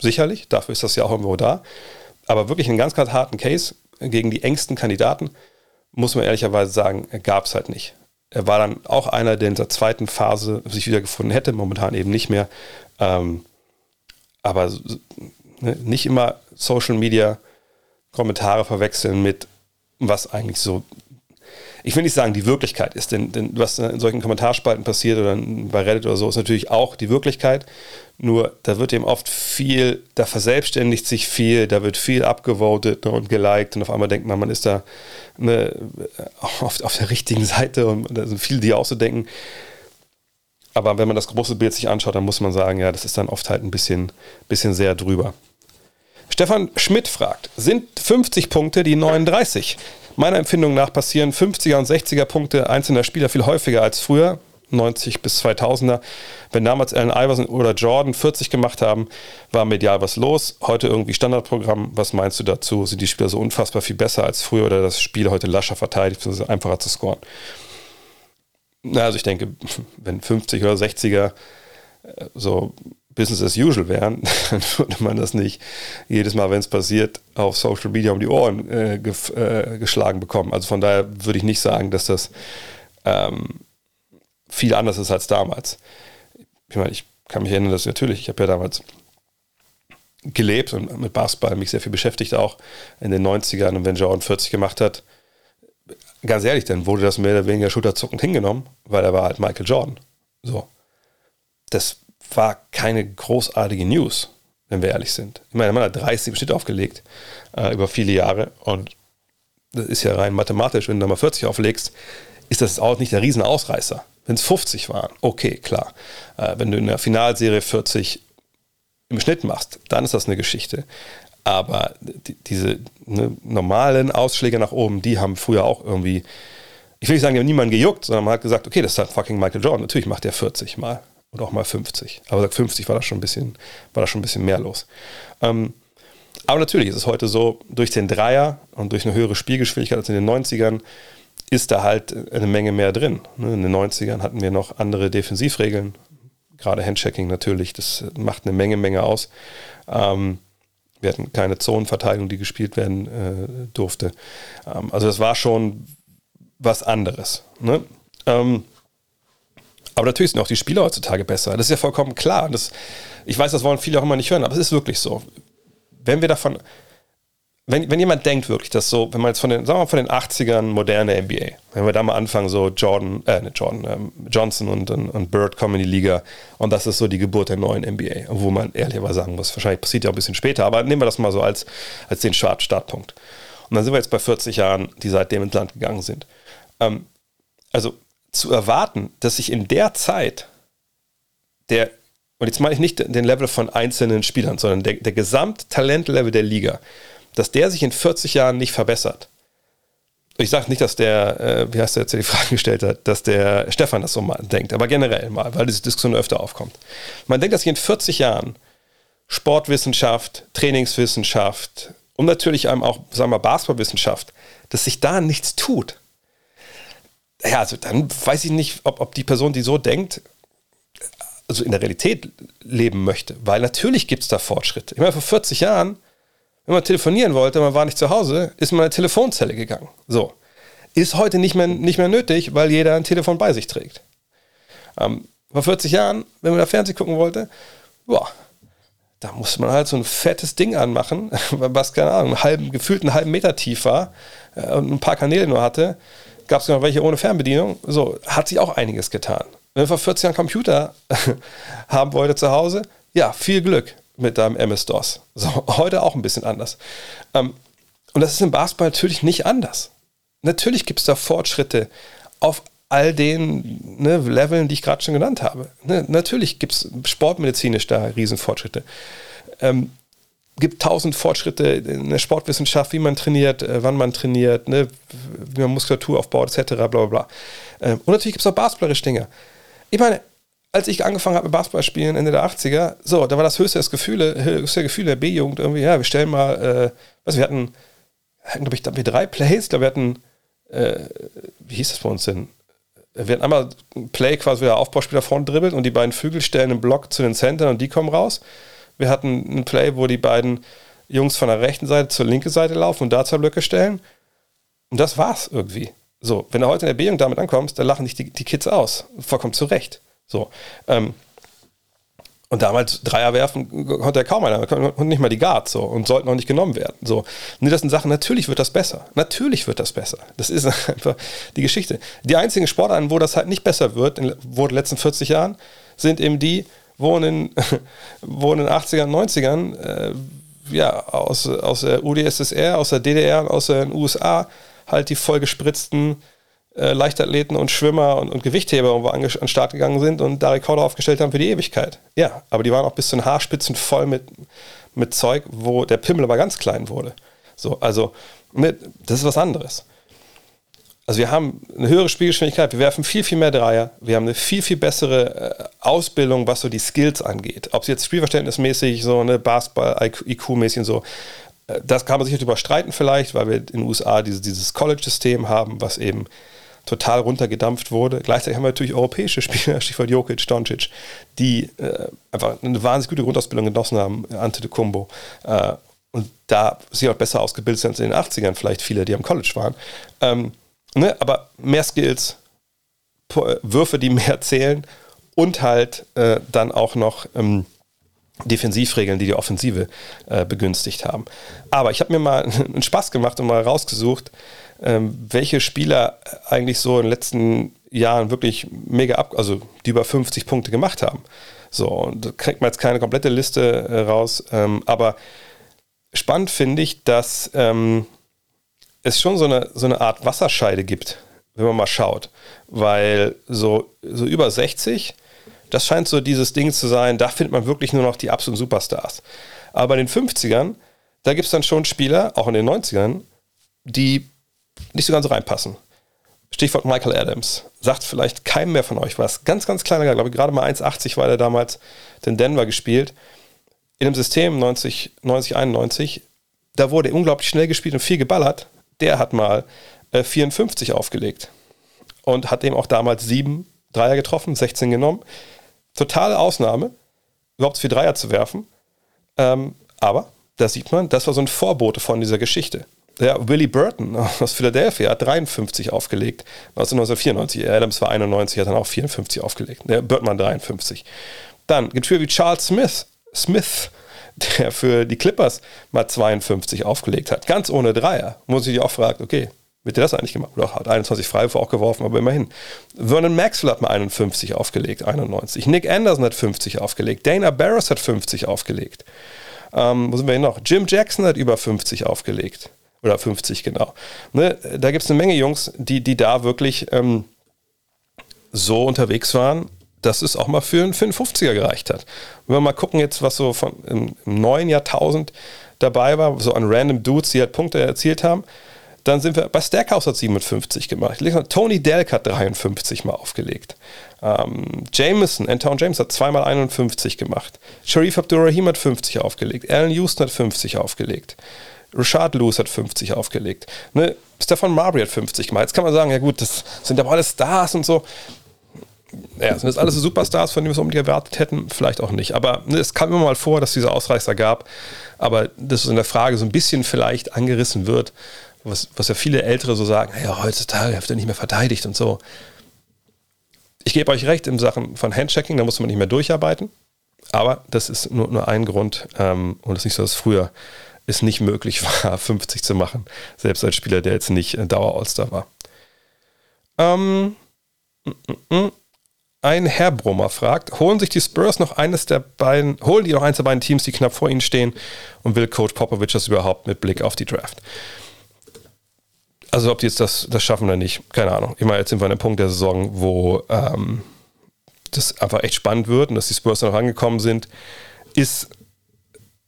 Sicherlich, dafür ist das ja auch irgendwo da. Aber wirklich einen ganz, ganz harten Case gegen die engsten Kandidaten, muss man ehrlicherweise sagen, gab es halt nicht. Er war dann auch einer, der in der zweiten Phase sich wiedergefunden hätte, momentan eben nicht mehr. Ähm, aber ne, nicht immer Social Media Kommentare verwechseln mit, was eigentlich so, ich will nicht sagen, die Wirklichkeit ist, denn, denn was in solchen Kommentarspalten passiert oder bei Reddit oder so, ist natürlich auch die Wirklichkeit. Nur da wird eben oft viel, da verselbstständigt sich viel, da wird viel abgevotet und geliked und auf einmal denkt man, man ist da ne, auf, auf der richtigen Seite und da sind viele, die auch so denken. Aber wenn man das große Bild sich anschaut, dann muss man sagen, ja, das ist dann oft halt ein bisschen, bisschen sehr drüber. Stefan Schmidt fragt, sind 50 Punkte die 39? Meiner Empfindung nach passieren 50er und 60er Punkte einzelner Spieler viel häufiger als früher. 90 bis 2000er. Wenn damals Allen Iverson oder Jordan 40 gemacht haben, war medial was los. Heute irgendwie Standardprogramm. Was meinst du dazu? Sind die Spieler so unfassbar viel besser als früher oder das Spiel heute lascher verteidigt, also einfacher zu scoren? Also ich denke, <laughs> wenn 50 oder 60er äh, so Business as usual wären, <laughs> dann würde man das nicht jedes Mal, wenn es passiert, auf Social Media um die Ohren äh, äh, geschlagen bekommen. Also von daher würde ich nicht sagen, dass das ähm, viel anders ist als damals. Ich meine, ich kann mich erinnern, dass natürlich, ich habe ja damals gelebt und mit Basketball mich sehr viel beschäftigt, auch in den 90ern und wenn Jordan 40 gemacht hat, ganz ehrlich, dann wurde das mehr oder weniger schulterzuckend hingenommen, weil er war halt Michael Jordan. So. Das war keine großartige News, wenn wir ehrlich sind. Ich meine, man hat 30 im Schnitt aufgelegt äh, über viele Jahre und das ist ja rein mathematisch, wenn du da mal 40 auflegst, ist das auch nicht der Riesenausreißer. Wenn es 50 waren, okay, klar. Äh, wenn du in der Finalserie 40 im Schnitt machst, dann ist das eine Geschichte. Aber die, diese ne, normalen Ausschläge nach oben, die haben früher auch irgendwie, ich will nicht sagen, die haben niemanden gejuckt, sondern man hat gesagt, okay, das ist halt fucking Michael Jordan. Natürlich macht der 40 mal oder auch mal 50. Aber 50 war da schon ein bisschen, war da schon ein bisschen mehr los. Ähm, aber natürlich ist es heute so, durch den Dreier und durch eine höhere Spielgeschwindigkeit als in den 90ern ist da halt eine Menge mehr drin. Ne, in den 90ern hatten wir noch andere Defensivregeln, gerade Handchecking natürlich, das macht eine Menge, Menge aus. Ähm, wir hatten keine Zonenverteilung, die gespielt werden äh, durfte. Ähm, also das war schon was anderes. Ne? Ähm, Aber natürlich sind auch die Spieler heutzutage besser. Das ist ja vollkommen klar. Das, ich weiß, das wollen viele auch immer nicht hören, aber es ist wirklich so. Wenn wir davon, wenn, wenn jemand denkt wirklich, dass so, wenn man jetzt von den, sagen wir mal von den 80ern moderne NBA, wenn wir da mal anfangen, so Jordan, äh, nicht Jordan, ähm, Johnson und, und, und Bird kommen in die Liga und das ist so die Geburt der neuen NBA, wo man ehrlicherweise sagen muss, wahrscheinlich passiert ja auch ein bisschen später, aber nehmen wir das mal so als, als den Startpunkt. Und dann sind wir jetzt bei 40 Jahren, die seitdem ins Land gegangen sind. Ähm, also zu erwarten, dass sich in der Zeit der, und jetzt meine ich nicht den Level von einzelnen Spielern, sondern der, der Gesamttalentlevel der Liga, dass der sich in 40 Jahren nicht verbessert. Ich sage nicht, dass der, äh, wie heißt der jetzt, der die Frage gestellt hat, dass der Stefan das so mal denkt, aber generell mal, weil diese Diskussion öfter aufkommt. Man denkt, dass sich in 40 Jahren Sportwissenschaft, Trainingswissenschaft und natürlich einem auch, sagen wir, Basketballwissenschaft, dass sich da nichts tut ja, also dann weiß ich nicht, ob, ob die Person, die so denkt, also in der Realität leben möchte. Weil natürlich gibt es da Fortschritte. Ich meine, vor 40 Jahren, wenn man telefonieren wollte, man war nicht zu Hause, ist man in eine Telefonzelle gegangen. So. Ist heute nicht mehr, nicht mehr nötig, weil jeder ein Telefon bei sich trägt. Ähm, vor 40 Jahren, wenn man da Fernsehen gucken wollte, boah, da musste man halt so ein fettes Ding anmachen, <laughs> was, keine Ahnung, einen halben, gefühlt einen halben Meter tief war äh, und ein paar Kanäle nur hatte gab es noch welche ohne Fernbedienung. So, hat sich auch einiges getan. Wenn man vor 40 Jahren Computer <laughs> haben wollte zu Hause, ja, viel Glück mit deinem MS-DOS. So, <laughs> heute auch ein bisschen anders. Ähm, und das ist im Basketball natürlich nicht anders. Natürlich gibt es da Fortschritte auf all den ne, Leveln, die ich gerade schon genannt habe. Ne, natürlich gibt es sportmedizinisch da Riesenfortschritte. Ähm, gibt tausend Fortschritte in der Sportwissenschaft, wie man trainiert, äh, wann man trainiert, ne, wie man Muskulatur aufbaut, etc. bla bla bla. Ähm, und natürlich gibt es auch basketballerische Dinge. Ich meine, als ich angefangen habe mit Basketball spielen, Ende der 80er, so, da war das höchste das Gefühle, höchste Gefühl der B-Jugend irgendwie, ja, wir stellen mal, äh, was, wir hatten, hatten glaube ich, wir drei Plays, glaube wir hatten, äh, wie hieß das bei uns denn? Wir hatten einmal ein Play quasi, wie der Aufbauspieler vorne dribbelt und die beiden Flügel stellen einen Block zu den Centern und die kommen raus. Wir hatten ein Play, wo die beiden Jungs von der rechten Seite zur linken Seite laufen und da zwei Blöcke stellen. Und das war's irgendwie. So, wenn du heute in der B-Jugend damit ankommst, dann lachen dich die, die Kids aus. Vollkommen zu Recht. So. Ähm, und damals Dreier werfen konnte ja kaum einer, und nicht mal die Guards so und sollten auch nicht genommen werden. So. Und das sind Sachen, natürlich wird das besser. Natürlich wird das besser. Das ist <laughs> einfach die Geschichte. Die einzigen Sportarten, wo das halt nicht besser wird, in, wo in den letzten 40 Jahren, sind eben die, wo in den, <laughs> wo in den 80ern, 90ern äh, ja, aus, aus der UdSSR, aus der DDR und aus den USA halt die vollgespritzten äh, Leichtathleten und Schwimmer und, und Gewichtheber an, den Start gegangen sind und da Rekorde aufgestellt haben für die Ewigkeit. Ja, aber die waren auch bis zu den Haarspitzen voll mit, mit Zeug, wo der Pimmel aber ganz klein wurde. So, also, mit, das ist was anderes. Also wir haben eine höhere Spielgeschwindigkeit, wir werfen viel, viel mehr Dreier, wir haben eine viel, viel bessere äh, Ausbildung, was so die Skills angeht. Ob es jetzt spielverständnismäßig, so eine Basketball-IQ-mäßig und so, äh, das kann man sich nicht überstreiten vielleicht, weil wir in den USA dieses, dieses College-System haben, was eben total runtergedampft wurde. Gleichzeitig haben wir natürlich europäische Spieler, <laughs> Stichwort Jokic, Doncic, die äh, einfach eine wahnsinnig gute Grundausbildung genossen haben, Ante de Kumbo. Äh, und da sie auch besser ausgebildet sind als in den 80ern, vielleicht viele, die am College waren. Ähm, Ne? Aber mehr Skills, Würfe, die <laughs> mehr zählen und halt äh, dann auch noch ähm, Defensivregeln, die die Offensive äh, begünstigt haben. Aber ich habe mir mal <laughs> einen Spaß gemacht und mal rausgesucht, ähm, welche Spieler eigentlich so in den letzten Jahren wirklich mega ab, also die über 50 Punkte gemacht haben. So, und da kriegt man jetzt keine komplette Liste äh, raus, ähm, aber spannend finde ich, dass ähm, es schon so eine, so eine Art Wasserscheide gibt, wenn man mal schaut. Weil so, so über 60, das scheint so dieses Ding zu sein, da findet man wirklich nur noch die absoluten Superstars. Aber in den 50ern, da gibt es dann schon Spieler, auch in den 90ern, die nicht so ganz reinpassen. Stichwort Michael Adams. Sagt vielleicht keinem mehr von euch was. Ganz, ganz kleiner, glaube ich, gerade mal 1,80 weil er damals den Denver gespielt. In einem System 90, 90, 91, da wurde unglaublich schnell gespielt und viel geballert der hat mal äh, 54 aufgelegt und hat eben auch damals sieben Dreier getroffen, 16 genommen. Totale Ausnahme, überhaupt vier Dreier zu werfen. Ähm, aber da sieht man, das war so ein Vorbote von dieser Geschichte. Ja, Willie Burton <laughs> aus Philadelphia hat 53 aufgelegt. 1994. Adams war 91, hat dann auch 54 aufgelegt. Der Burton 53. Dann gibt es wie Charles Smith. Smith, der für die Clippers mal 52 aufgelegt hat. Ganz ohne Dreier. Muss ich sich auch fragen, okay, wird der das eigentlich gemacht? Oder hat 21 Freiwürfe auch geworfen, aber immerhin. Vernon Maxwell hat mal 51 aufgelegt, 91. Nick Anderson hat 50 aufgelegt. Dana Barros hat 50 aufgelegt. Ähm, wo sind wir hier noch? Jim Jackson hat über 50 aufgelegt. Oder 50, genau. Ne, da gibt es eine Menge Jungs, die, die da wirklich ähm, so unterwegs waren, dass es auch mal für einen 55er gereicht hat. Wenn wir mal gucken jetzt, was so von, im, im neuen Jahrtausend dabei war, so an random Dudes, die halt Punkte erzielt haben, dann sind wir bei Stackhouse hat 57 gemacht. Tony Delk hat 53 mal aufgelegt. Ähm, Jameson, Anton James hat zweimal 51 gemacht. Sharif Abdurrahim hat 50 aufgelegt. Alan Houston hat 50 aufgelegt. Rashad Lewis hat 50 aufgelegt. Ne? Stefan Marbury hat 50 gemacht. Jetzt kann man sagen, ja gut, das sind aber alles Stars und so. Ja, sind das alles Superstars, von denen wir es unbedingt erwartet hätten? Vielleicht auch nicht. Aber ne, es kam immer mal vor, dass es diese Ausreißer gab. Aber dass es in der Frage so ein bisschen vielleicht angerissen wird, was, was ja viele Ältere so sagen, ja, heutzutage wird er nicht mehr verteidigt und so. Ich gebe euch recht in Sachen von Handchecking, da muss man nicht mehr durcharbeiten. Aber das ist nur, nur ein Grund ähm, und es ist nicht so, dass früher es nicht möglich war, <laughs> 50 zu machen. Selbst als Spieler, der jetzt nicht Dauer-All-Star war. Ähm, mm, mm, mm. Ein Herr Brummer fragt, holen sich die Spurs noch eines der beiden, holen die noch eines der beiden Teams, die knapp vor ihnen stehen und will Coach Popovich das überhaupt mit Blick auf die Draft? Also ob die jetzt das, das schaffen oder nicht, keine Ahnung. Ich meine, jetzt sind wir an einem Punkt der Saison, wo ähm, das einfach echt spannend wird und dass die Spurs noch angekommen sind, ist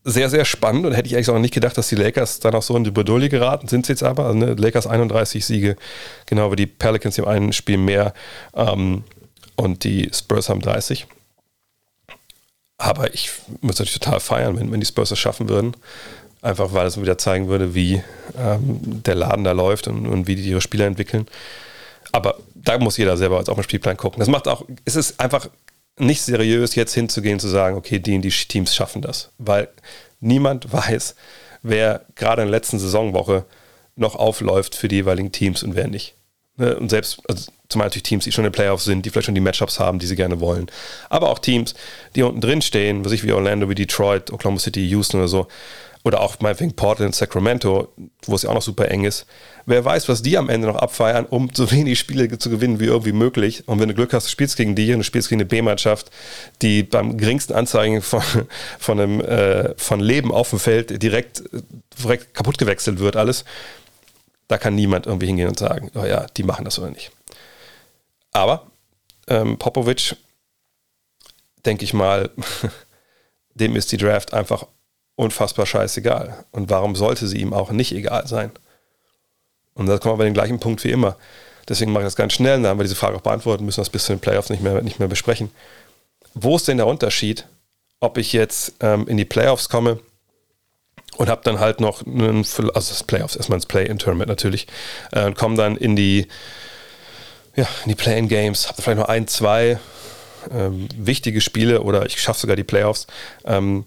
sehr, sehr spannend und hätte ich eigentlich auch nicht gedacht, dass die Lakers dann auch so in die Bredouille geraten, sind sie jetzt aber. Also, ne, Lakers 31 Siege, genau wie die Pelicans im einen Spiel mehr ähm, und die Spurs haben 30. Aber ich muss natürlich total feiern, wenn, wenn die Spurs es schaffen würden. Einfach weil es wieder zeigen würde, wie ähm, der Laden da läuft und, und, wie die ihre Spieler entwickeln. Aber da muss jeder selber jetzt auf den Spielplan gucken. Das macht auch, es ist einfach nicht seriös, jetzt hinzugehen zu sagen, okay, die und die Teams schaffen das. Weil niemand <laughs> weiß, wer gerade in der letzten Saisonwoche noch aufläuft für die jeweiligen Teams und wer nicht. Ne, und selbst, also zumal natürlich Teams, die schon in den Playoffs sind, die vielleicht schon die Matchups haben, die sie gerne wollen. Aber auch Teams, die unten drin stehen, was ich wie Orlando, wie Detroit, Oklahoma City, Houston oder so, oder auch meinetwegen Portland, Sacramento, wo es ja auch noch super eng ist. Wer weiß, was die am Ende noch abfeiern, um so <laughs> wenig Spiele zu gewinnen wie irgendwie möglich. Und wenn du Glück hast, du spielst gegen die und du spielst gegen eine B-Mannschaft, die beim geringsten Anzeigen von, von, einem, äh, von Leben auf dem Feld direkt, direkt kaputt gewechselt wird, alles. Da kann niemand irgendwie hingehen und sagen, oh ja, die machen das oder nicht. Aber ähm, Popovic, denke ich mal, <laughs> dem ist die Draft einfach unfassbar scheißegal. Und warum sollte sie ihm auch nicht egal sein? Und da kommen wir bei dem gleichen Punkt wie immer. Deswegen mache ich das ganz schnell, dann haben wir diese Frage auch beantworten, müssen das bis zu den Playoffs nicht mehr, nicht mehr besprechen. Wo ist denn der Unterschied, ob ich jetzt ähm, in die Playoffs komme und habe dann halt noch einen, also das Playoffs, erstmal ins Play-In-Tournament natürlich, äh, und komme dann in die, ja, in die Play-In-Games, habe vielleicht noch ein, zwei ähm, wichtige Spiele oder ich schaffe sogar die Playoffs. Ähm,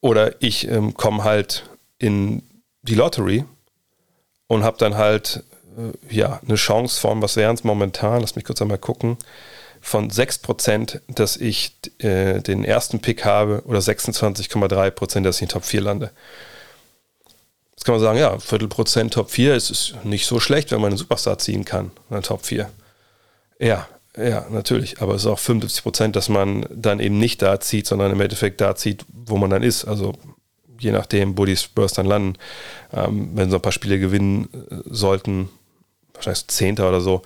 oder ich ähm, komme halt in die Lottery und habe dann halt äh, ja, eine Chance von, was wären es momentan, lass mich kurz einmal gucken, von 6%, dass ich äh, den ersten Pick habe oder 26,3%, dass ich in Top 4 lande. Jetzt kann man sagen, ja, Viertelprozent Top 4 ist, ist nicht so schlecht, wenn man einen Superstar ziehen kann, in der Top 4. Ja, ja, natürlich. Aber es ist auch 75 Prozent, dass man dann eben nicht da zieht, sondern im Endeffekt da zieht, wo man dann ist. Also je nachdem, wo die Spurs dann landen. Ähm, wenn sie ein paar Spiele gewinnen äh, sollten, wahrscheinlich Zehnter oder so.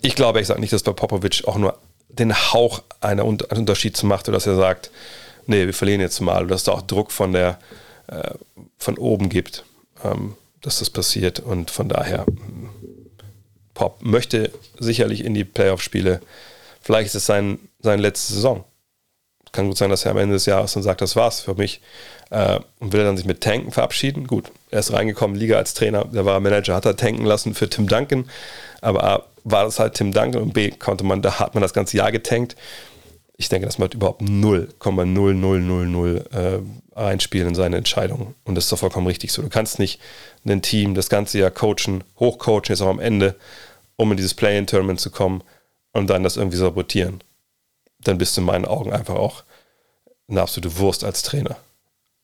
Ich glaube, ich sage nicht, dass bei Popovic auch nur den Hauch einer einen Unterschied zu macht, dass er sagt, nee, wir verlieren jetzt mal, oder dass da auch Druck von der äh, von oben gibt, ähm, dass das passiert. Und von daher Pop möchte sicherlich in die Playoff-Spiele. Vielleicht ist es sein, seine letzte Saison. Kann gut sein, dass er am Ende des Jahres dann sagt, das war's für mich. Äh, und will er dann sich mit Tanken verabschieden. Gut, er ist reingekommen, Liga als Trainer, der war Manager, hat er tanken lassen für Tim Duncan. Aber war das halt Tim Duncan und B, konnte man, da hat man das ganze Jahr getankt. ich denke, das macht überhaupt 0,0000 äh, reinspielen in seine Entscheidung. Und das ist doch vollkommen richtig so. Du kannst nicht ein Team das ganze Jahr coachen, hochcoachen, jetzt auch am Ende, um in dieses Play-In-Tournament zu kommen und dann das irgendwie sabotieren. Dann bist du in meinen Augen einfach auch eine absolute Wurst als Trainer.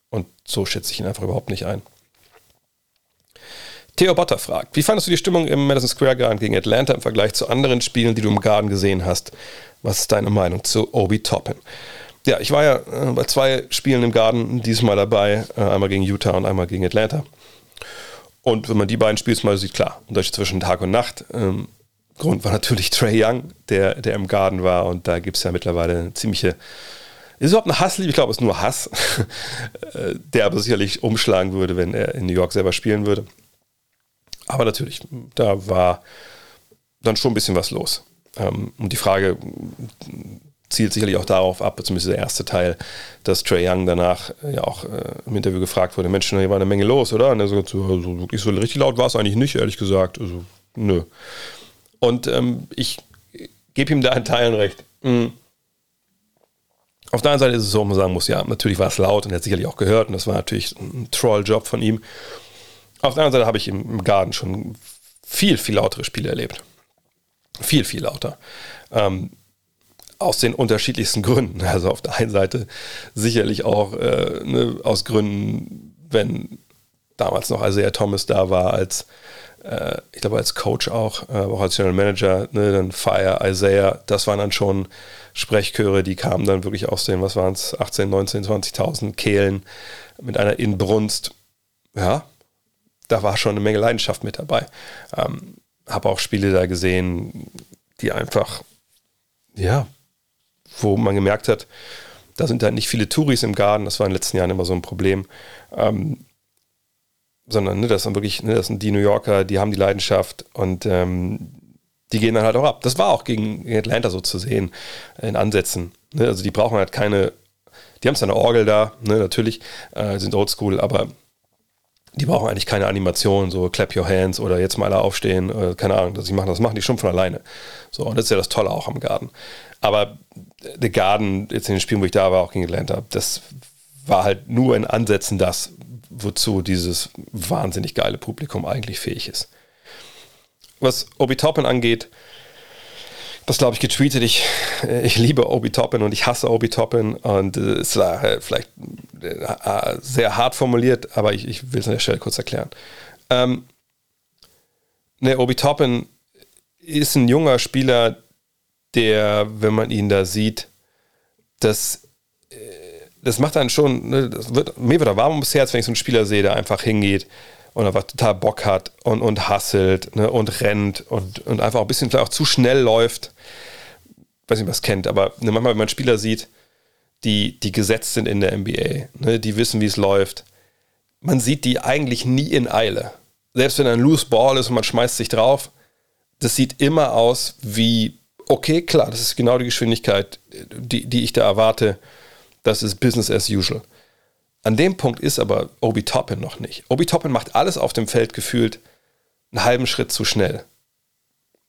Und so schätze ich ihn einfach überhaupt nicht ein. Theo Botter fragt, wie fandest du die Stimmung im Madison Square Garden gegen Atlanta im Vergleich zu anderen Spielen, die du im Garden gesehen hast? Was ist deine Meinung zu Obi Toppin? Ja, ich war ja äh, bei zwei Spielen im Garden diesmal dabei, äh, einmal gegen Utah und einmal gegen Atlanta. Und wenn man die beiden Spiele mal sieht, klar, Unterschied zwischen Tag und Nacht. Ähm, Grund war natürlich <laughs> Trey Young, der, der im Garden war und da gibt es ja mittlerweile eine ziemliche ist überhaupt ein Hassliebe? Ich glaube, es ist nur Hass, <laughs> äh, der aber sicherlich umschlagen würde, wenn er in New York selber spielen würde. Aber natürlich, da war dann schon ein bisschen was los. Ähm, und die Frage zielt sicherlich auch darauf ab, zumindest der erste Teil, dass Trey Young danach ja auch äh, im Interview gefragt wurde, Mensch, hier war eine Menge los, oder? Und er so, also wirklich so richtig laut war es eigentlich nicht, ehrlich gesagt. Also, nö. Und ähm, ich gebe ihm da in Teilen recht. Mhm. Auf der anderen Seite ist es so, man sagen muss, ja, natürlich war es laut und er hat sicherlich auch gehört und das war natürlich ein Troll-Job von ihm. Auf der anderen Seite habe ich im Garten schon viel, viel lautere Spiele erlebt. Viel, viel lauter. Ähm, aus den unterschiedlichsten Gründen. <laughs> Also auf der einen Seite sicherlich auch äh, ne, aus Gründen, wenn damals noch Isaiah Thomas da war, als äh, ich glaube als Coach auch, äh, auch als General Manager, ne, dann Fire, Isaiah, das waren dann schon Sprechchöre, die kamen dann wirklich aus den, was waren es, 18, 19, 20.000 Kehlen mit einer Inbrunst. Ja, da war schon eine Menge Leidenschaft mit dabei. Ähm, habe auch Spiele da gesehen, die einfach, ja, wo man gemerkt hat, da sind halt nicht viele Touris im Garten, das war in den letzten Jahren immer so ein Problem. Ähm, sondern ne, das sind wirklich, ne, das sind die New Yorker, die haben die Leidenschaft und ähm, die gehen dann halt auch ab. Das war auch gegen Atlanta so zu sehen, in Ansätzen. Ne? Also die brauchen halt keine, die haben zwar eine Orgel da, ne, natürlich, äh, sind oldschool, aber die brauchen eigentlich keine Animation, so clap your hands oder jetzt mal alle aufstehen, äh, keine Ahnung, das machen, das machen die schon von alleine. So, und das ist ja das Tolle auch am Garden. Aber der Garden, jetzt in den Spielen, wo ich da war, auch gegen Atlanta, das war halt nur in Ansätzen das, wozu dieses wahnsinnig geile Publikum eigentlich fähig ist. Was Obi Toppin angeht, das glaube ich getweetet. Ich, äh, ich liebe Obi Toppin und ich hasse Obi Toppin und äh, es war äh, vielleicht sehr hart formuliert, aber ich, ich will es an der Stelle kurz erklären. Ähm, ne, Obi Toppin ist ein junger Spieler, der, wenn man ihn da sieht, das, das macht einen schon, ne, das wird, mir wird er warm ums Herz, wenn ich so einen Spieler sehe, der einfach hingeht und einfach total Bock hat und, und hasselt ne, und rennt und, und einfach ein bisschen auch zu schnell läuft. Ich weiß nicht, was kennt, aber ne, manchmal, wenn man Spieler sieht, die, die gesetzt sind in der NBA, ne, die wissen, wie es läuft, man sieht die eigentlich nie in Eile. Selbst wenn ein Loose Ball ist und man schmeißt sich drauf, das sieht immer aus wie, okay, klar, das ist genau die Geschwindigkeit, die, die ich da erwarte. Das ist Business as usual. An dem Punkt ist aber Obi Toppin noch nicht. Obi Toppin macht alles auf dem Feld gefühlt einen halben Schritt zu schnell.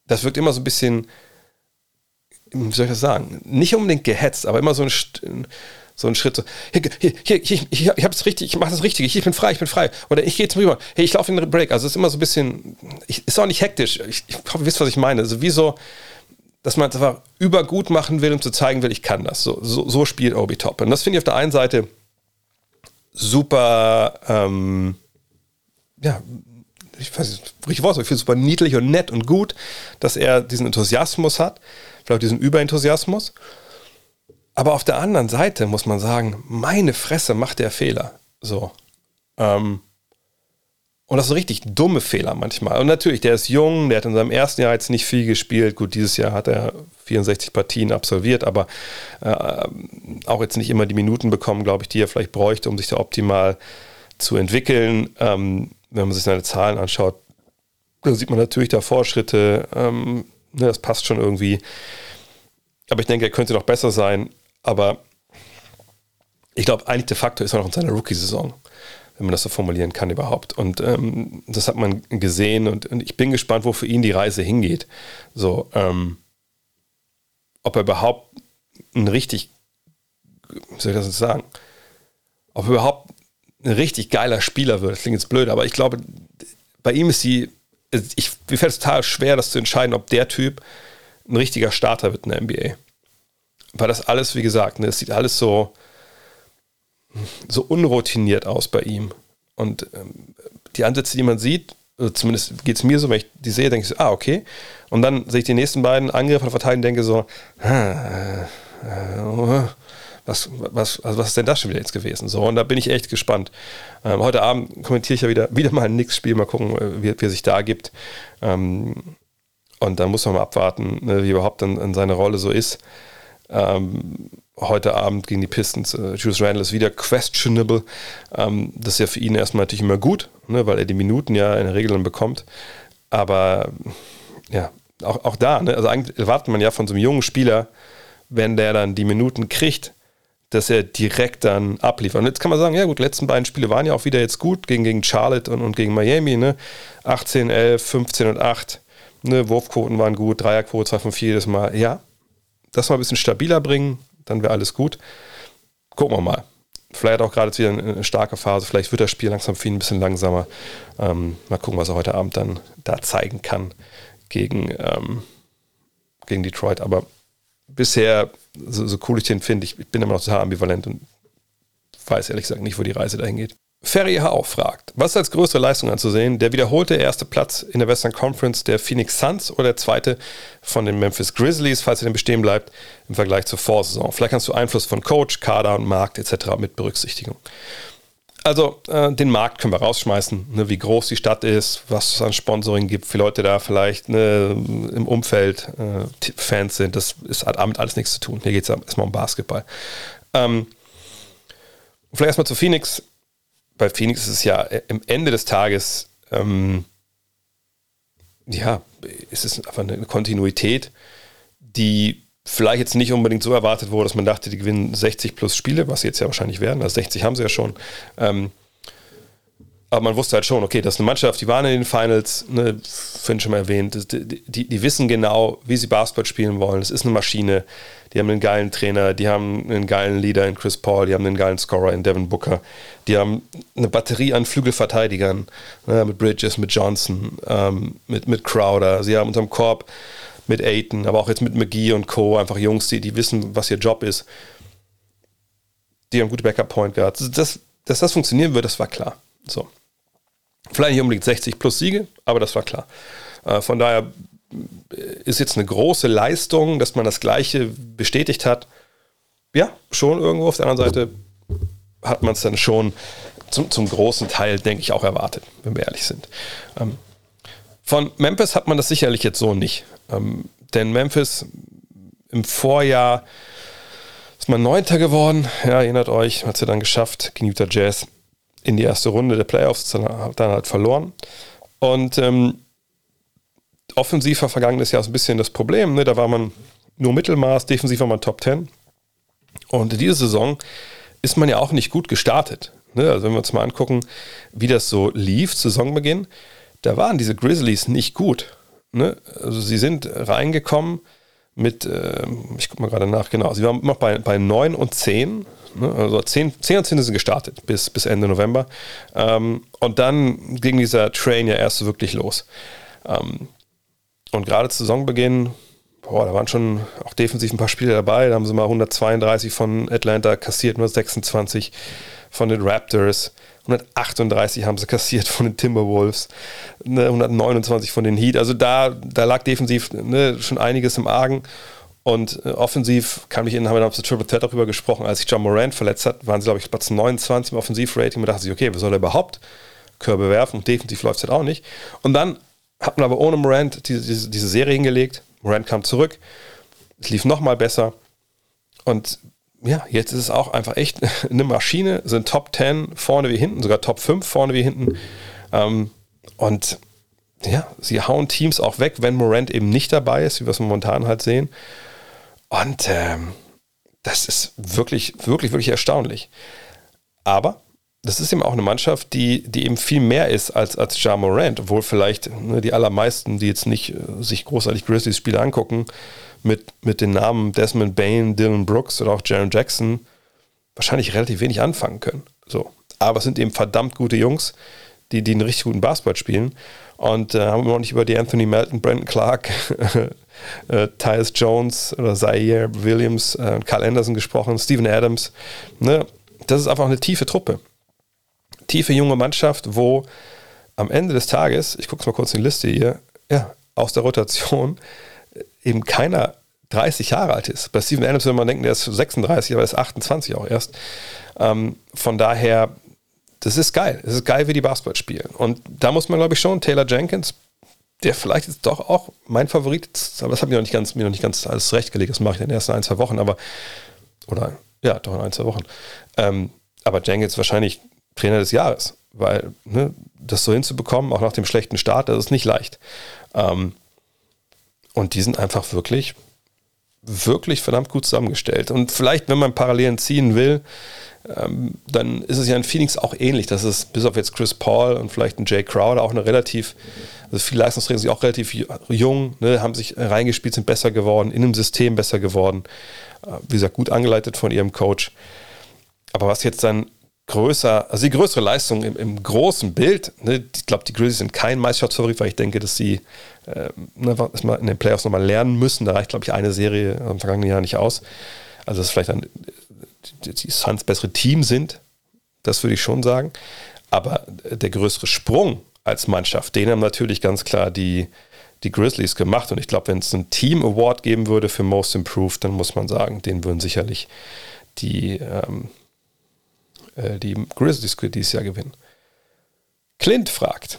Das wirkt immer so ein bisschen, wie soll ich das sagen, nicht unbedingt gehetzt, aber immer so ein, so ein Schritt so, hier, hier, hier, hier ich, es richtig, ich mache das richtig, ich, bin frei, ich bin frei. Oder ich gehe jetzt rüber, hey, ich laufe in den Break. Also es ist immer so ein bisschen, ich, ist auch nicht hektisch. Ich, ich hoffe, ihr wisst, was ich meine. Also wie so, dass man es einfach übergut machen will, um zu zeigen will, ich kann das. So, so, so spielt Obi Toppin. Das finde ich auf der einen Seite super, ähm, ja, ich weiß nicht, richtig Wort, ich finde super niedlich und nett und gut, dass er diesen Enthusiasmus hat, vielleicht diesen Überenthusiasmus. Aber auf der anderen Seite muss man sagen, meine Fresse macht der Fehler. So. Ähm, und das sind richtig dumme Fehler manchmal. Und natürlich, der ist jung, der hat in seinem ersten Jahr jetzt nicht viel gespielt. Gut, dieses Jahr hat er 64 Partien absolviert, aber äh, auch jetzt nicht immer die Minuten bekommen, glaube ich, die er vielleicht bräuchte, um sich da optimal zu entwickeln. Ähm, wenn man sich seine Zahlen anschaut, da sieht man natürlich da Fortschritte. Ähm, ne, das passt schon irgendwie. Aber ich denke, er könnte noch besser sein. Aber ich glaube, eigentlich de facto ist er noch in seiner Rookie-Saison wenn man das so formulieren kann überhaupt. Und ähm, das hat man gesehen und, und, ich bin gespannt, wo für ihn die Reise hingeht. So, ähm, ob er überhaupt ein richtig, wie soll ich das jetzt sagen, ob er überhaupt ein richtig geiler Spieler wird. Das klingt jetzt blöd, aber ich glaube, bei ihm ist die, ich, mir fällt es total schwer, das zu entscheiden, ob der Typ ein richtiger Starter wird in der NBA. Weil das alles, wie gesagt, ne, es sieht alles so, so unroutiniert aus bei ihm. Und ähm, die Ansätze, die man sieht, also zumindest geht es mir so, wenn ich die sehe, denke ich so, ah, okay. Und dann sehe ich die nächsten beiden Angriffe von verteidigen und denke so, ah, äh, was, was, also was ist denn das schon wieder jetzt gewesen? So, und da bin ich echt gespannt. Ähm, heute Abend kommentiere ich ja wieder, <laughs> wieder mal ein Nix-Spiel, mal gucken, äh, wie, wie er sich da gibt. Ähm, und dann muss man mal abwarten, ne, wie überhaupt dann seine Rolle so ist. Ähm, heute Abend gegen die Pistons. Äh, Julius Randle ist wieder questionable. Ähm, das ist ja für ihn erstmal natürlich immer gut, ne, weil er die Minuten ja in der Regel dann bekommt. Aber ja, auch, auch da, ne, also eigentlich erwartet man ja von so einem jungen Spieler, wenn der dann die Minuten kriegt, dass er direkt dann abliefert. Und jetzt kann man sagen, ja gut, die letzten beiden Spiele waren ja auch wieder jetzt gut, gegen, gegen Charlotte und, und gegen Miami, ne? 18, 11, 15 und 8. Ne? Wurfquoten waren gut, Dreierquote 2 von 4 jedes Mal. Ja, das mal ein bisschen stabiler bringen, dann wäre alles gut. Gucken wir mal. Vielleicht auch gerade wieder eine starke Phase. Vielleicht wird das Spiel langsam ihn ein bisschen langsamer. Ähm, mal gucken, was er heute Abend dann da zeigen kann gegen, ähm, gegen Detroit. Aber bisher, so, so cool ich den finde, ich, ich bin immer noch total ambivalent und weiß ehrlich gesagt nicht, wo die Reise dahin geht. Ferry Hau fragt, was ist als größere Leistung anzusehen? Der wiederholte erste Platz in der Western Conference der Phoenix Suns oder der zweite von den Memphis Grizzlies, falls er denn bestehen bleibt, im Vergleich zur Vorsaison? Vielleicht kannst du Einfluss von Coach, Kader und Markt etc. mit berücksichtigen. Also äh, den Markt können wir rausschmeißen, ne, wie groß die Stadt ist, was es an Sponsoring gibt, wie Leute da vielleicht ne, im Umfeld äh, Fans sind. Das ist, hat damit alles nichts zu tun. Hier geht es erstmal um Basketball. Ähm, vielleicht erstmal zu Phoenix. Bei Phoenix ist es ja äh, im Ende des Tages, ähm, ja, ist es einfach eine Kontinuität, die vielleicht jetzt nicht unbedingt so erwartet wurde, dass man dachte, die gewinnen 60 plus Spiele, was sie jetzt ja wahrscheinlich werden. Also 60 haben sie ja schon. Ähm, aber man wusste halt schon, okay, das ist eine Mannschaft, die waren in den Finals, ne, Finn schon mal erwähnt, die, die, die, wissen genau, wie sie Basketball spielen wollen. Es ist eine Maschine. Die haben einen geilen Trainer, die haben einen geilen Leader in Chris Paul, die haben einen geilen Scorer in Devin Booker, die haben eine Batterie an Flügelverteidigern, ne, mit Bridges, mit Johnson, ähm, mit, mit Crowder. Sie haben unterm Korb mit Aiton, aber auch jetzt mit McGee und Co. Einfach Jungs, die, die wissen, was ihr Job ist. Die haben gute Backup-Point gehabt. Das, dass das funktionieren wird, das war klar. So. Vielleicht nicht unbedingt 60 plus Siege, aber das war klar. Äh, von daher ist jetzt eine große Leistung, dass man das Gleiche bestätigt hat. Ja, schon irgendwo. Auf der anderen Seite hat man es dann schon zum, zum großen Teil, denke ich, auch erwartet, wenn wir ehrlich sind. Ähm, von Memphis hat man das sicherlich jetzt so nicht. Ähm, denn Memphis im Vorjahr ist man Neunter geworden. Ja, erinnert euch, hat sie dann geschafft gegen Utah Jazz in die erste Runde der Playoffs, dann, dann halt verloren. Und ähm, offensiv war vergangenes Jahr so ein bisschen das Problem. Ne? Da war man nur Mittelmaß, defensiv war man Top 10. Und in dieser Saison ist man ja auch nicht gut gestartet. Ne? Also wenn wir uns mal angucken, wie das so lief, Saisonbeginn, da waren diese Grizzlies nicht gut. Ne? Also sie sind reingekommen mit, äh, ich gucke mal gerade nach, genau, sie waren noch bei, bei 9 und 10. Ne? Also 10, 10 und 10 sind gestartet bis, bis Ende November. Ähm, und dann ging dieser Train ja erst wirklich los. Ähm, und gerade zu Saisonbeginn, boah, da waren schon auch defensiv ein paar Spiele dabei. Da haben sie mal 132 von Atlanta kassiert, nur 26 von den Raptors. 138 haben sie kassiert von den Timberwolves, ne, 129 von den Heat. Also da, da lag defensiv ne, schon einiges im Argen. Und äh, offensiv kann ich Ihnen, haben wir der Triple Threat darüber gesprochen, als sich John Morant verletzt hat, waren sie, glaube ich, Platz 29 im Offensivrating. Man dachte sich, okay, wer soll er überhaupt Körbe werfen? Und defensiv läuft es halt auch nicht. Und dann hat man aber ohne Morant diese, diese, diese Serie hingelegt. Morant kam zurück. Es lief nochmal besser. Und ja, jetzt ist es auch einfach echt <laughs> eine Maschine, sind Top 10 vorne wie hinten, sogar Top 5 vorne wie hinten. Ähm, und ja, sie hauen Teams auch weg, wenn Morant eben nicht dabei ist, wie wir es momentan halt sehen. Und ähm, das ist wirklich, wirklich, wirklich erstaunlich. Aber das ist eben auch eine Mannschaft, die, die eben viel mehr ist als, als Ja Morant, obwohl vielleicht ne, die allermeisten, die jetzt nicht äh, sich großartig Grizzlies-Spiele angucken, mit, mit den Namen Desmond Bain, Dylan Brooks oder auch Jaron Jackson wahrscheinlich relativ wenig anfangen können. So. Aber es sind eben verdammt gute Jungs, die, die einen richtig guten Basketball spielen. Und äh, haben wir noch nicht über die Anthony Melton, Brandon Clark, <laughs> äh, Tyus Jones oder Zaire Williams, äh, Carl Anderson gesprochen, Steven Adams. Ne? Das ist einfach eine tiefe Truppe. Tiefe junge Mannschaft, wo am Ende des Tages, ich gucke mal kurz in die Liste hier, ja, aus der Rotation eben keiner 30 Jahre alt ist. Bei Steven Adams würde man denken, der ist 36, aber er ist 28 auch erst. Ähm, von daher, das ist geil. Es ist geil, wie die Basketball spielen. Und da muss man, glaube ich, schon Taylor Jenkins, der vielleicht ist doch auch mein Favorit, aber das habe ich noch nicht ganz, mir noch nicht ganz alles rechtgelegt, das mache ich in den ersten ein, zwei Wochen, aber, oder, ja, doch in ein, zwei Wochen. Ähm, aber Jenkins wahrscheinlich Trainer des Jahres, weil ne, das so hinzubekommen, auch nach dem schlechten Start, das ist nicht leicht. Ähm, und die sind einfach wirklich, wirklich verdammt gut zusammengestellt. Und vielleicht, wenn man Parallelen ziehen will, ähm, dann ist es ja in Phoenix auch ähnlich. Das ist bis auf jetzt Chris Paul und vielleicht ein Jay Crowder auch eine relativ, also viele Leistungsträger sind auch relativ jung, ne, haben sich reingespielt, sind besser geworden, in einem System besser geworden. Äh, wie gesagt, gut angeleitet von ihrem Coach. Aber was jetzt dann größer, also die größere Leistung im, im großen Bild, ne, ich glaube, die Grizzlies sind kein Meisterschaftsfavorit, weil ich denke, dass sie äh, ne, in den Playoffs nochmal lernen müssen. Da reicht, glaube ich, eine Serie im vergangenen Jahr nicht aus. Also, dass vielleicht dann die Suns bessere Team sind, das würde ich schon sagen. Aber der größere Sprung als Mannschaft, den haben natürlich ganz klar die, die Grizzlies gemacht. Und ich glaube, wenn es einen Team Award geben würde für Most Improved, dann muss man sagen, den würden sicherlich die, ähm, äh, die Grizzlies dieses Jahr gewinnen. Clint fragt,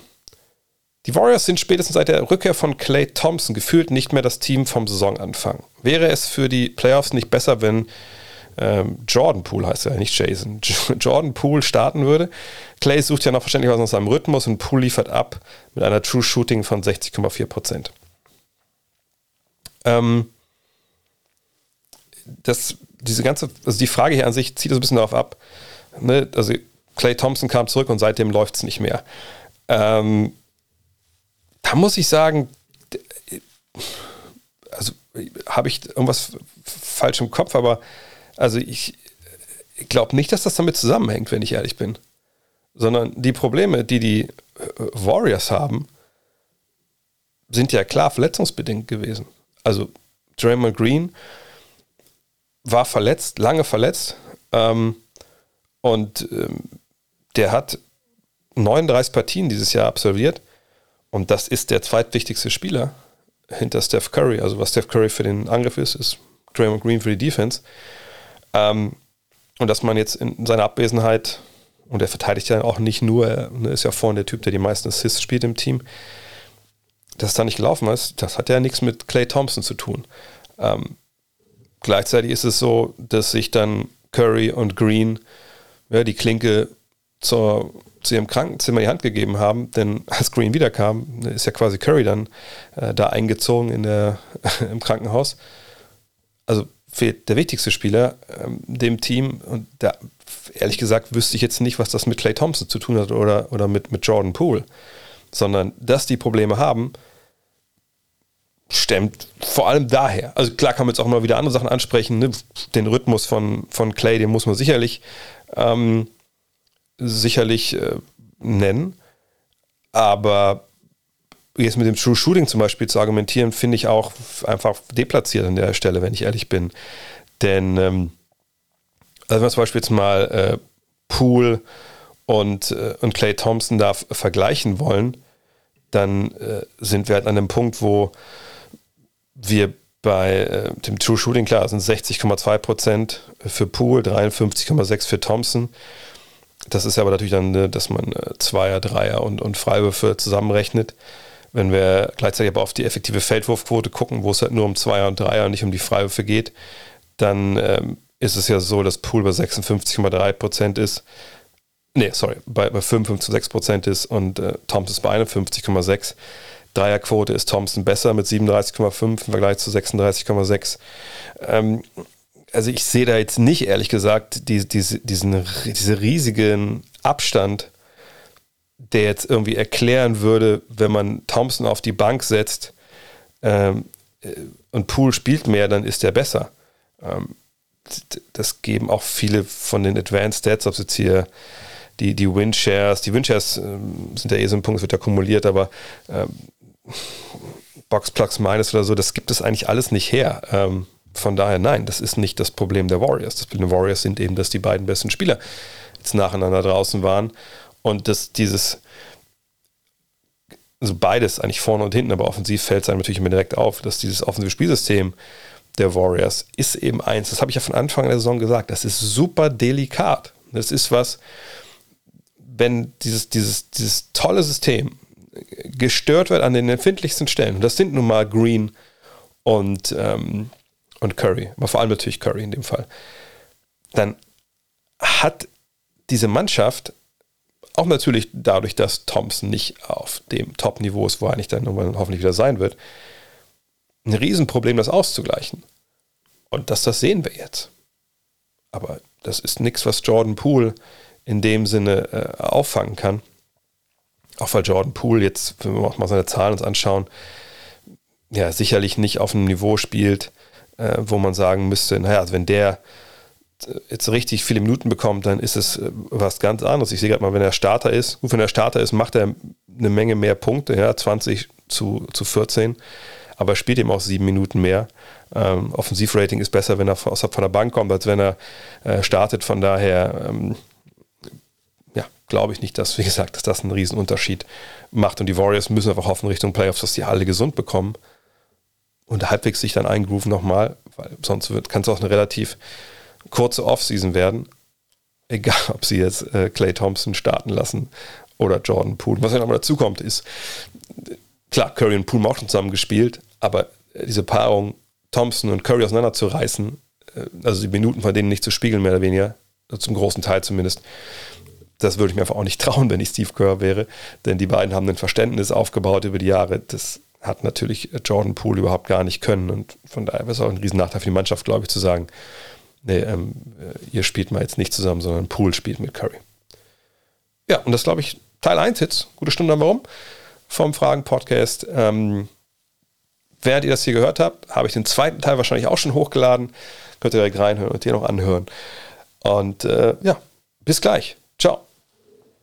die Warriors sind spätestens seit der Rückkehr von Clay Thompson gefühlt nicht mehr das Team vom Saisonanfang. Wäre es für die Playoffs nicht besser, wenn ähm, Jordan Poole heißt er, ja, nicht Jason, <laughs> Jordan Poole starten würde? Clay sucht ja noch verständlich was nach seinem Rhythmus und Poole liefert ab mit einer True Shooting von 60,4 Prozent. Ähm, das, diese ganze, also die Frage hier an sich zieht es ein bisschen darauf ab, ne, also Clay Thompson kam zurück und seitdem läuft es nicht mehr. Ähm, da muss ich sagen, also habe ich irgendwas falsch im Kopf, aber also ich, ich glaube nicht, dass das damit zusammenhängt, wenn ich ehrlich bin. Sondern die Probleme, die die äh, Warriors haben, sind ja klar verletzungsbedingt gewesen. Also Draymond Green war verletzt, lange verletzt. Ähm, und ähm, der hat 39 Partien dieses Jahr absolviert. Und das ist der zweitwichtigste Spieler hinter Steph Curry. Also was Steph Curry für den Angriff ist, ist Draymond Green für die Defense. Ähm, und dass man jetzt in seiner Abwesenheit, und er verteidigt ja auch nicht nur, er ne, ist ja vorne der Typ, der die meisten Assists spielt im Team, dass da nicht gelaufen ist, das hat ja nichts mit Clay Thompson zu tun. Ähm, gleichzeitig ist es so, dass sich dann Curry und Green ja, die Klinke zur, zu ihrem Krankenzimmer die Hand gegeben haben, denn als Green wiederkam, ist ja quasi Curry dann äh, da eingezogen in der, <laughs> im Krankenhaus. Also fehlt der wichtigste Spieler ähm, dem Team und da, ehrlich gesagt wüsste ich jetzt nicht, was das mit Clay Thompson zu tun hat oder, oder mit, mit Jordan Poole, sondern dass die Probleme haben, stemmt vor allem daher. Also klar kann man jetzt auch mal wieder andere Sachen ansprechen, ne? den Rhythmus von, von Clay, den muss man sicherlich ähm, sicherlich äh, nennen. Aber jetzt mit dem True Shooting zum Beispiel zu argumentieren, finde ich auch einfach deplatziert an der Stelle, wenn ich ehrlich bin. Denn, ähm, also wenn wir zum Beispiel jetzt mal äh, Poole und, äh, und Clay Thompson da vergleichen wollen, dann äh, sind wir halt an einem Punkt, wo wir bei äh, dem True Shooting, klar, sind 60,2 Prozent für Poole, 53,6 für Thompson. Das ist aber natürlich dann, äh, dass man äh, Zweier, Dreier und, und Freiwürfe zusammenrechnet. Wenn wir gleichzeitig aber auf die effektive Feldwurfquote gucken, wo es halt nur um Zweier und Dreier und nicht um die Freiwürfe geht, dann ähm, ist es ja so, dass Pool bei 56,3 Prozent ist. Nee, sorry, bei, bei 55,6 Prozent ist und äh, Thompson bei 51,6. Dreierquote ist Thompson besser mit 37,5 im Vergleich zu 36,6. Ähm, also ich sehe da jetzt nicht, ehrlich gesagt, die, diese, diesen, diese riesigen Abstand, der jetzt irgendwie erklären würde, wenn man Thompson auf die Bank setzt, ähm, und Poole spielt mehr, dann ist er besser. Ähm, das geben auch viele von den Advanced Stats, ob es jetzt hier die, die Win-Shares, die Win-Shares ähm, sind ja eh so ein Punkt, es wird ja kumuliert, aber ähm, Box Plus Minus oder so, das gibt es eigentlich alles nicht her. Ähm, von daher, nein, das ist nicht das Problem der Warriors. Das Problem der Warriors sind eben, dass die beiden besten Spieler jetzt nacheinander draußen waren und dass dieses, also beides eigentlich vorne und hinten, aber offensiv fällt es einem natürlich immer direkt auf, dass dieses offensive Spielsystem der Warriors ist eben eins, das habe ich ja von Anfang der Saison gesagt, das ist super delikat. Das ist was, wenn dieses, dieses, dieses tolle System gestört wird an den empfindlichsten Stellen, und das sind nun mal Green und, ähm, und Curry, aber vor allem natürlich Curry in dem Fall, dann hat diese Mannschaft auch natürlich dadurch, dass Thompson nicht auf dem Top-Niveau ist, wo er nicht dann irgendwann hoffentlich wieder sein wird, ein Riesenproblem, das auszugleichen. Und das, das sehen wir jetzt. Aber das ist nichts, was Jordan Poole in dem Sinne äh, auffangen kann. Auch weil Jordan Poole jetzt, wenn wir auch mal seine Zahlen uns anschauen, ja, sicherlich nicht auf einem Niveau spielt, äh, wo man sagen müsste, naja, also wenn der äh, jetzt richtig viele Minuten bekommt, dann ist es äh, was ganz anderes. Ich sehe gerade mal, wenn er Starter ist, gut, wenn er Starter ist, macht er eine Menge mehr Punkte, ja, 20 zu, zu 14 aber er spielt eben auch sieben Minuten mehr. Ähm, Offensivrating ist besser, wenn er von, von der Bank kommt, als wenn er äh, startet. Von daher, ähm, glaube ich nicht, dass, wie gesagt, dass das einen Riesenunterschied macht. Und die Warriors müssen einfach hoffen Richtung Playoffs, dass die alle gesund bekommen und halbwegs sich dann eingrooven nochmal, weil sonst kann es auch eine relativ kurze Offseason werden. Egal, ob sie jetzt äh, Clay Thompson starten lassen oder Jordan Poole. Was ja nochmal dazu kommt, ist, klar, Curry und Poole haben auch schon zusammen gespielt, aber äh, diese Paarung Thompson und Curry auseinanderzureißen, äh, also die Minuten von denen nicht zu spiegeln, mehr oder weniger, zum großen Teil zumindest, das würde ich mir einfach auch nicht <laughs> trauen, wenn ich Steve Kerr wäre, denn die beiden haben ein Verständnis aufgebaut über die Jahre. Das hat natürlich Jordan Poole überhaupt gar nicht können und von daher wäre es auch ein Riesennachteil für die Mannschaft, glaube ich, zu sagen, nee, ähm, äh, ihr spielt mal jetzt nicht zusammen, sondern Poole spielt mit Curry. Ja, und das glaube ich Teil 1 jetzt, gute Stunde dann warum, vom Fragen-Podcast. Ähm, Während ihr das hier gehört habt, habe ich den zweiten Teil wahrscheinlich auch schon hochgeladen. Könnt ihr direkt reinhören und dir noch anhören. Und äh, ja, bis gleich. Ciao.